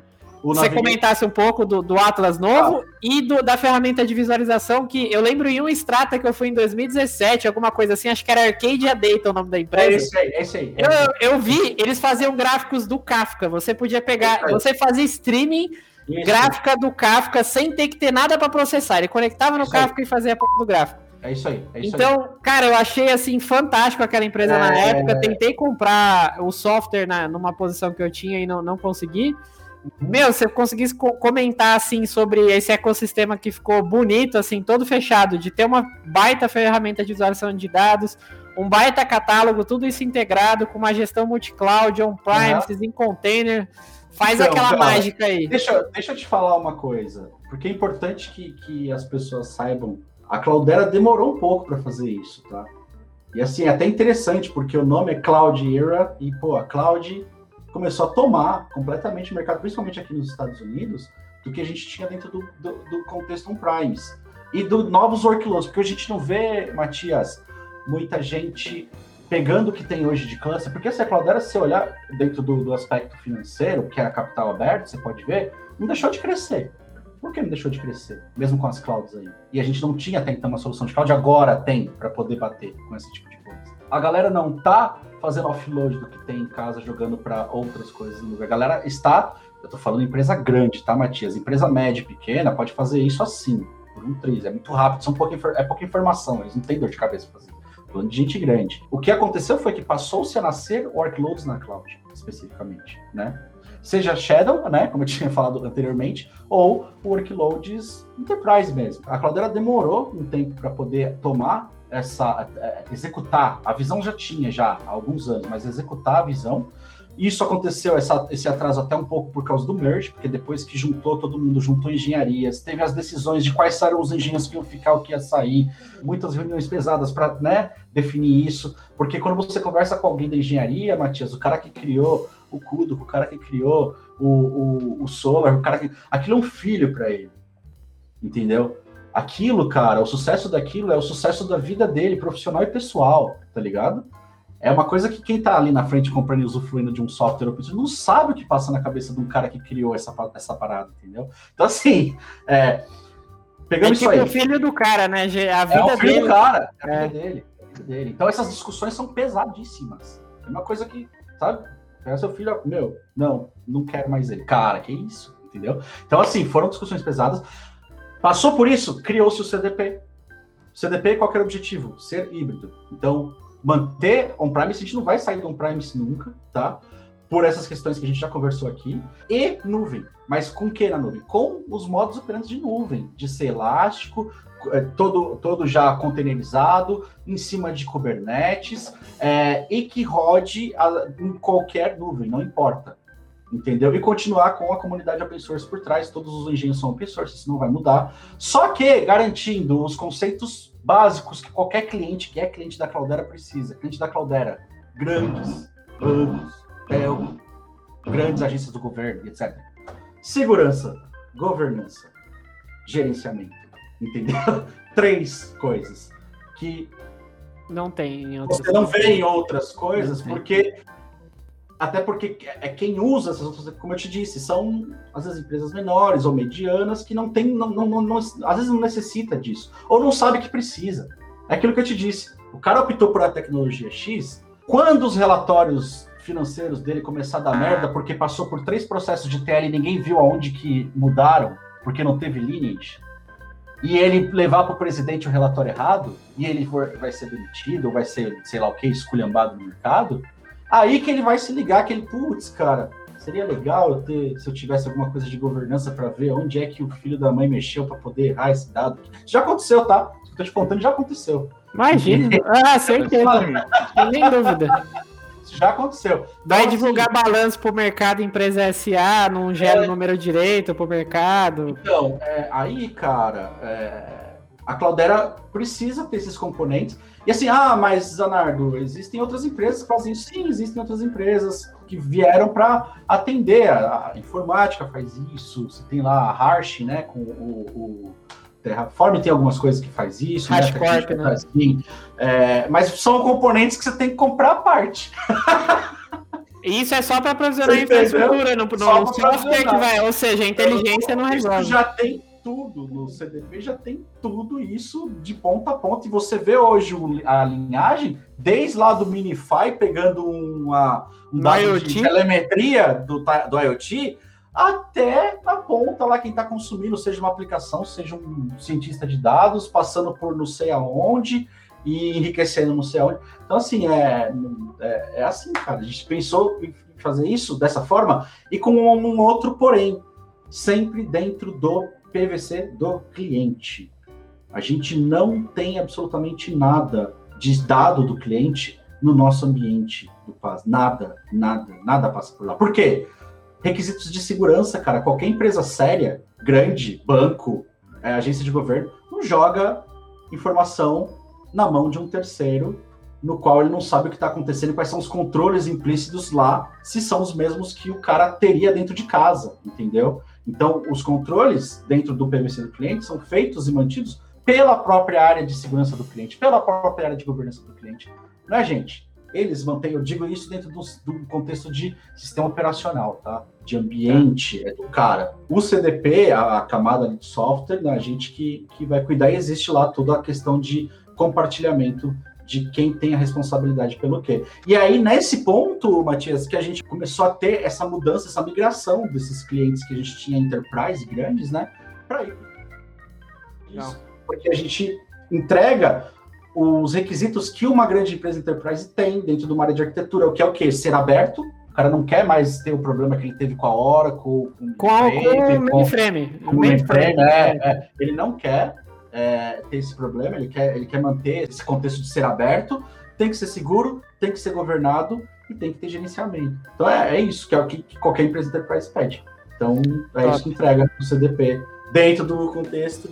Você comentasse um pouco do, do Atlas novo e do- da ferramenta de visualização que eu lembro em um Strata que eu fui em 2017, alguma coisa assim, acho que era Arcadia Data o nome da
É
empresa.
esse aí, é esse aí. é
Eu, eu vi, eles faziam gráficos do Kafka. Você podia pegar,
Isso aí.
você fazia streaming
aí.
gráfica do Kafka sem ter que ter nada para processar. Ele conectava no
Isso aí.
Kafka e fazia a porra do gráfico.
É isso aí. É isso aí.
Então, cara, eu achei assim fantástico aquela empresa na
É.
época. Tentei comprar o software na, numa posição que eu tinha e não, não consegui. Meu, se eu conseguisse co- comentar assim sobre esse ecossistema que ficou bonito, assim, todo fechado, de ter uma baita ferramenta de visualização de dados, um baita catálogo, tudo isso integrado com uma gestão multi-cloud, on-premises, em container, faz
Então,
aquela mágica aí.
Deixa, deixa eu te falar uma coisa, porque é importante que, que as pessoas saibam. A Cloudera demorou um pouco para fazer isso, tá? E assim, é até interessante, porque o nome é Cloud Era e, pô, a Cloud começou a tomar completamente o mercado, principalmente aqui nos Estados Unidos, do que a gente tinha dentro do, do, do contexto on-primes. E do novos workloads, porque a gente não vê, Matias, muita gente pegando o que tem hoje de cluster, porque a Cloudera, se você olhar dentro do, do aspecto financeiro, que é a capital aberto, você pode ver, não deixou de crescer. Por que não deixou de crescer? Mesmo com as clouds aí. E a gente não tinha até então uma solução de cloud, agora tem para poder bater com esse tipo de coisa. A galera não tá fazendo offload do que tem em casa, jogando para outras coisas. A galera está, eu tô falando empresa grande, tá, Matias? Empresa média pequena pode fazer isso assim, por um triz. É muito rápido, são pouca, é pouca informação, eles não têm dor de cabeça pra fazer. Falando de gente grande. O que aconteceu foi que passou-se a nascer workloads na cloud, especificamente, né? seja Shadow, né, como eu tinha falado anteriormente, ou workloads enterprise mesmo. A Cloudera demorou um tempo para poder tomar essa, é, executar. A visão já tinha já há alguns anos, mas executar a visão. Isso aconteceu, essa, esse atraso até um pouco por causa do merge, porque depois que juntou, todo mundo juntou engenharias, teve as decisões de quais eram os engenheiros que iam ficar, o que ia sair, muitas reuniões pesadas para né, definir isso, porque quando você conversa com alguém da engenharia, Matias, o cara que criou o Kudo, o cara que criou o, o, o Solar, o cara que. Aquilo é um filho para ele. Entendeu? Aquilo, cara, o sucesso daquilo é o sucesso da vida dele, profissional e pessoal, tá ligado? É uma coisa que quem tá ali na frente comprando e usufruindo de um software não sabe o que passa na cabeça de um cara que criou essa, essa parada, entendeu? Então, assim, é,
pegando é tipo isso aí. o filho do cara, né? A vida
é o filho dele. do cara, é a vida é. dele, é a vida dele. Então, essas discussões são pesadíssimas. É uma coisa que, sabe? Pega seu filho, meu, não, não quero mais ele. Cara, que isso, entendeu? Então, assim, foram discussões pesadas. Passou por isso, criou-se o CDP. O CDP, qual era o objetivo? Ser híbrido. Então, manter on-premise, a gente não vai sair do on-premise nunca, tá? Por essas questões que a gente já conversou aqui. E nuvem. Mas com que na nuvem? Com os modos operantes de nuvem, de ser elástico, é, todo, todo já containerizado, em cima de Kubernetes, é, e que rode a, em qualquer nuvem, não importa. Entendeu? E continuar com a comunidade open source por trás, todos os engenhos são open source, isso não vai mudar. Só que garantindo os conceitos básicos que qualquer cliente que é cliente da Cloudera precisa. Cliente da Cloudera, grandes, bancos, tel, grandes agências do governo, etc. Segurança, governança, gerenciamento entendeu? Três coisas que
não tem
você não vê em outras coisas, porque até porque é quem usa essas outras, como eu te disse, são às vezes empresas menores ou medianas que não tem, não, não, não, às vezes não necessita disso, ou não sabe que precisa. É aquilo que eu te disse. O cara optou por a tecnologia X, quando os relatórios financeiros dele começaram a dar merda, porque passou por três processos de TL e ninguém viu aonde que mudaram, porque não teve lineage, e ele levar para o presidente o relatório errado, e ele for, vai ser demitido, ou vai ser, sei lá o que, esculhambado no mercado, aí que ele vai se ligar que ele, putz, cara, seria legal eu ter, se eu tivesse alguma coisa de governança para ver onde é que o filho da mãe mexeu para poder errar esse dado. Já aconteceu, tá? Estou te contando, já aconteceu.
Imagina. ah, certeza. Nem dúvida
já aconteceu.
Vai então, divulgar assim, balanço para o mercado empresa SA, não gera é, o número direito para o mercado.
Então, é, aí, cara, é, a Cloudera precisa ter esses componentes. E assim, ah, mas Zanardo, existem outras empresas que fazem isso. Sim, existem outras empresas que vieram para atender. A, a, informática faz isso. Você tem lá a Harsh, né, com o, o Terraform tem algumas coisas que faz isso,
Hashcorp, né?
Faz, assim, é, mas são componentes que você tem que comprar à parte.
Isso é só para provisionar a infraestrutura, no, no software que vai, ou seja, a inteligência não resolve.
Já tem tudo no CDP, já tem tudo isso de ponta a ponta. E você vê hoje a linhagem, desde lá do Minify, pegando uma, um dado de telemetria do, do IoT, até a ponta lá quem está consumindo, seja uma aplicação, seja um cientista de dados, passando por não sei aonde e enriquecendo não sei aonde. Então, assim, é, é, é assim, cara. A gente pensou em fazer isso dessa forma e com um outro porém, sempre dentro do PVC do cliente. A gente não tem absolutamente nada de dado do cliente no nosso ambiente do. Nada, nada, nada passa por lá. Por quê? requisitos de segurança, cara. Qualquer empresa séria, grande, banco, é, agência de governo, não joga informação na mão de um terceiro no qual ele não sabe o que está acontecendo, quais são os controles implícitos lá, se são os mesmos que o cara teria dentro de casa, entendeu? Então, os controles dentro do PVC do cliente são feitos e mantidos pela própria área de segurança do cliente, pela própria área de governança do cliente. Não é, gente? eles mantêm, eu digo isso dentro do, do contexto de sistema operacional, tá? De ambiente, é do cara. O CDP, a, a camada de software, né, a gente que, que vai cuidar, e existe lá toda a questão de compartilhamento de quem tem a responsabilidade pelo quê. E aí, nesse ponto, Matias, que a gente começou a ter essa mudança, essa migração desses clientes que a gente tinha enterprise grandes, né, para ir. Isso. Porque a gente entrega os requisitos que uma grande empresa enterprise tem dentro de uma área de arquitetura, o que é o quê? Ser aberto. O cara não quer mais ter o problema que ele teve com a Oracle, com,
com, com o mainframe.
Com o mainframe, é, é. Ele não quer é, ter esse problema, ele quer, ele quer manter esse contexto de ser aberto, tem que ser seguro, tem que ser governado e tem que ter gerenciamento. Então é, é isso que é o que, que qualquer empresa enterprise pede. Então é isso que entrega o CDP dentro do contexto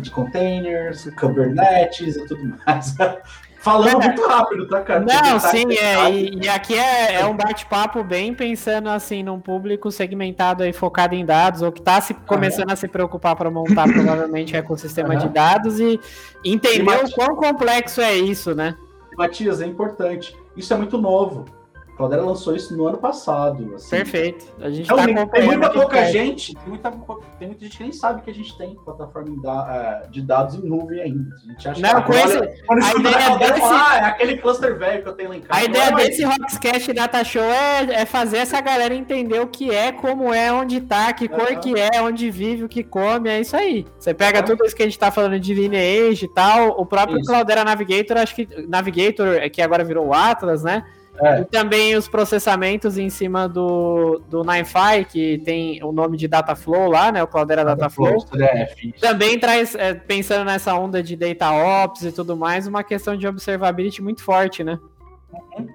de containers, Kubernetes e tudo mais. Falando é. muito rápido, tá, cara?
Não, sim, é, e, e, aqui é, é um bate-papo bem pensando assim num público segmentado aí focado em dados, ou que está se, começando a se preocupar para montar provavelmente o ecossistema uhum. de dados e entender e, o quão complexo é isso, né?
Matias, é importante. Isso é muito novo. Cloudera lançou isso no ano passado.
Assim. Perfeito.
A gente então, tá tem muita pouca gente, tem muita, tem muita gente que nem sabe que a gente tem plataforma é, de dados em nuvem ainda. A gente acha
Não,
que
conheço,
quando a ideia desse... ah, é aquele cluster velho que eu tenho lá em casa.
A ideia Não, desse mas... Rockscast Data Show é, é, fazer essa galera entender o que é, como é, onde tá, que cor que é, onde vive, o que come, é isso aí. Você pega tudo isso que a gente tá falando de Lineage e tal, o próprio isso. Cloudera Navigator, acho que Navigator, é que agora virou o Atlas, né? É. E também os processamentos em cima do, do NiFi, que tem o nome de Dataflow lá, né? O Cloudera Dataflow. Data também traz, é, pensando nessa onda de Data Ops e tudo mais, uma questão de observability muito forte, né?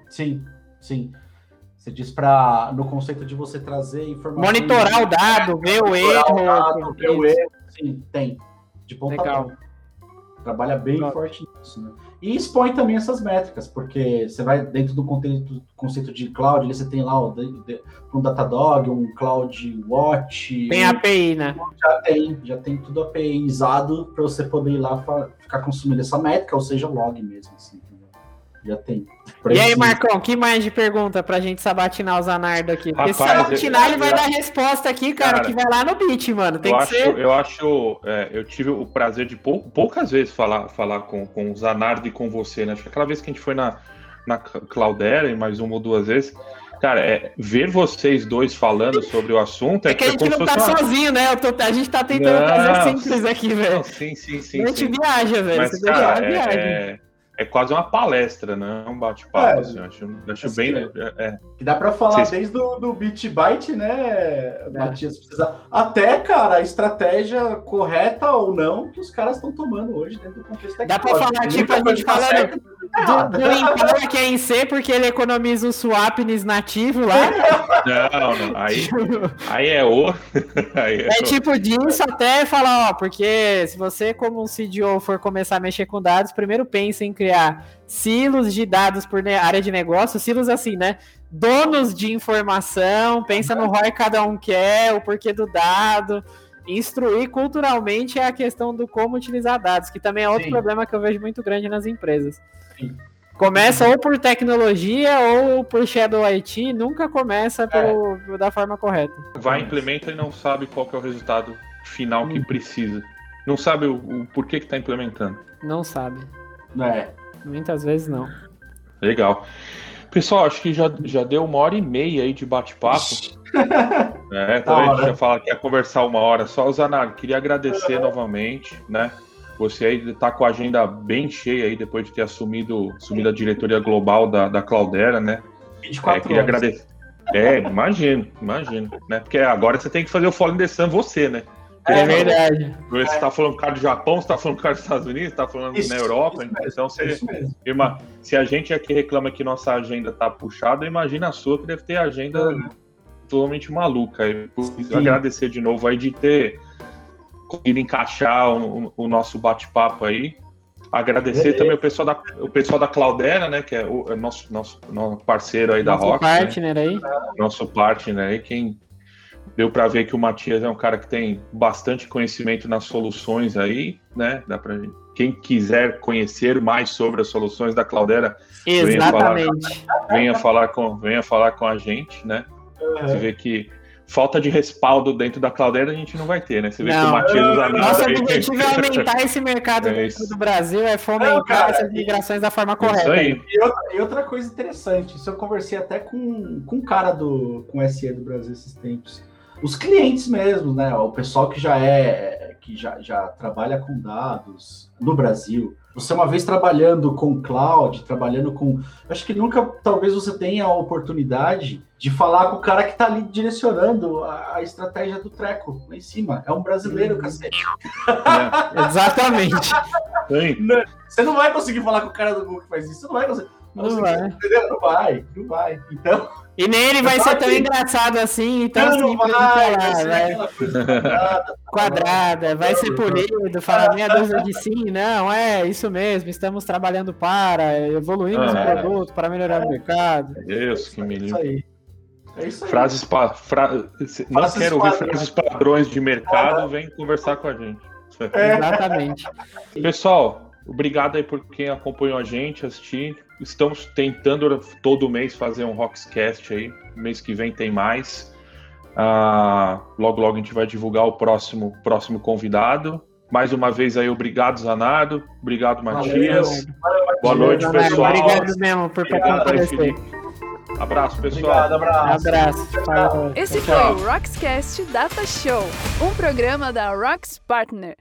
Sim, sim. Você diz para no conceito de você trazer informação.
Monitorar o dado, ver o erro. O dado,
ver o erro, sim, tem. De ponta Legal. Trabalha bem Legal. forte nisso, né? E expõe também essas métricas, porque você vai dentro do conceito, conceito de cloud, você tem lá um Datadog, um Cloud Watch.
Tem API, né?
Já tem, já tem tudo APIizado para você poder ir lá ficar consumindo essa métrica, ou seja, log mesmo. Assim, já tem.
E aí, Marcão, que mais de pergunta pra gente sabatinar o Zanardo aqui? Porque Rapaz, se sabatinar, ele vai dar resposta aqui, cara, cara, que vai lá no beat, mano. Tem
eu
que
acho,
ser.
Eu acho. É, eu tive o prazer de pou, poucas vezes falar, falar com, com o Zanardo e com você, né? Acho que aquela vez que a gente foi na, na Claudera, e mais uma ou duas vezes. Cara, é, ver vocês dois falando sobre o assunto
é, é que a gente não tá uma... sozinho, né? Tô, a gente tá tentando não, fazer simples aqui, velho.
Sim, sim, sim.
A gente sim. viaja, velho.
Mas, cara, é, é é quase uma palestra, né? Um bate-papo, é, assim, acho, acho assim, bem. É, é.
Que dá para falar Vocês... desde o do Bit Byte, né, é. Matias? Precisa... Até, cara, a estratégia correta ou não que os caras estão tomando hoje dentro do contexto
Dá para falar, tipo, a gente fala do, do Impala que é em C porque ele economiza o swapnes nativo lá.
Não, não. Aí, aí é o.
Aí é, é tipo disso até falar, ó, porque se você, como um CDO, for começar a mexer com dados, primeiro pense em criar silos de dados por área de negócio, silos assim, né? Donos de informação, pensa no ROI cada um quer, o porquê do dado. Instruir culturalmente é a questão do como utilizar dados, que também é outro Sim. problema que eu vejo muito grande nas empresas. Sim. Começa ou por tecnologia ou por Shadow IT, nunca começa pelo, é. da forma correta.
Vai, implementa e não sabe qual é o resultado final hum. que precisa. Não sabe o, o porquê que está implementando.
Não sabe.
É.
Muitas vezes não.
Legal. Pessoal, acho que já, já deu uma hora e meia aí de bate-papo. é, então a gente já fala que ia conversar uma hora só. Zanar, queria agradecer novamente, né? Você aí está com a agenda bem cheia aí depois de ter assumido, assumido a diretoria global da, da Claudera, né?
24
é, queria horas. agradecer. É, imagino, imagino, né? Porque agora você tem que fazer o Fallen the Sun você, né?
É verdade.
Você está falando com o cara do Japão, você está falando com o cara dos Estados Unidos, está falando isso, na Europa. então, você, irmã, se a gente aqui reclama que nossa agenda está puxada, imagina a sua que deve ter agenda é. totalmente maluca. Eu agradecer de novo aí de ter conseguido encaixar o, o nosso bate-papo aí. Agradecer é. também o pessoal da, o pessoal da Claudera, né? Que é o é nosso, nosso, nosso parceiro aí
nosso
da Rock.
Nosso partner
né?
aí.
Nosso partner aí, quem Deu para ver que o Matias é um cara que tem bastante conhecimento nas soluções aí, né? Dá para quem quiser conhecer mais sobre as soluções da Claudera,
exatamente,
venha falar, venha falar com, venha falar com a gente, né? Uhum. Você vê que falta de respaldo dentro da Claudera a gente não vai ter, né? Você vê não. que o Matias dos amigos.
Nosso objetivo é aumentar esse mercado é do Brasil, é fomentar não, cara, essas migrações da forma correta.
E outra, e outra, coisa interessante, isso eu conversei até com, com um cara do com SE do Brasil esses tempos. Os clientes mesmo, né? O pessoal que já é que já, já trabalha com dados no Brasil. Você uma vez trabalhando com cloud, trabalhando com. Acho que nunca, talvez você tenha a oportunidade de falar com o cara que está ali direcionando a, a, estratégia do treco lá em cima. É um brasileiro, cacete.
É. Exatamente.
Você não vai conseguir falar com o cara do Google que faz isso. Você não vai conseguir. Não, não vai. Entendeu? Não vai, não vai. Então.
E nem ele vai ser tão engraçado assim, tão não, simples não vai, de falar, vai. Quadrada, quadrada, vai ser polido, falar meia dúzia de sim, não, é isso mesmo, estamos trabalhando para, evoluímos ah, o produto para melhorar é. o mercado.
Deus, que me livre. É isso aí. É isso aí. Frases pa... Fra... Não quero ouvir frases padrões de mercado, vem conversar com a gente.
É. Exatamente.
Pessoal, obrigado aí por quem acompanhou a gente, assistir estamos tentando todo mês fazer um Rockscast aí. Mês que vem tem mais. Uh, logo, logo a gente vai divulgar o próximo, próximo convidado. Mais uma vez aí, obrigado, Zanardo. Obrigado, Matias. Valeu, Boa noite, pessoal.
Obrigado mesmo por comparecer.
Abraço, pessoal.
Obrigado, abraço.
abraço.
Esse foi o Rockscast Data Show, um programa da Rocks Partner.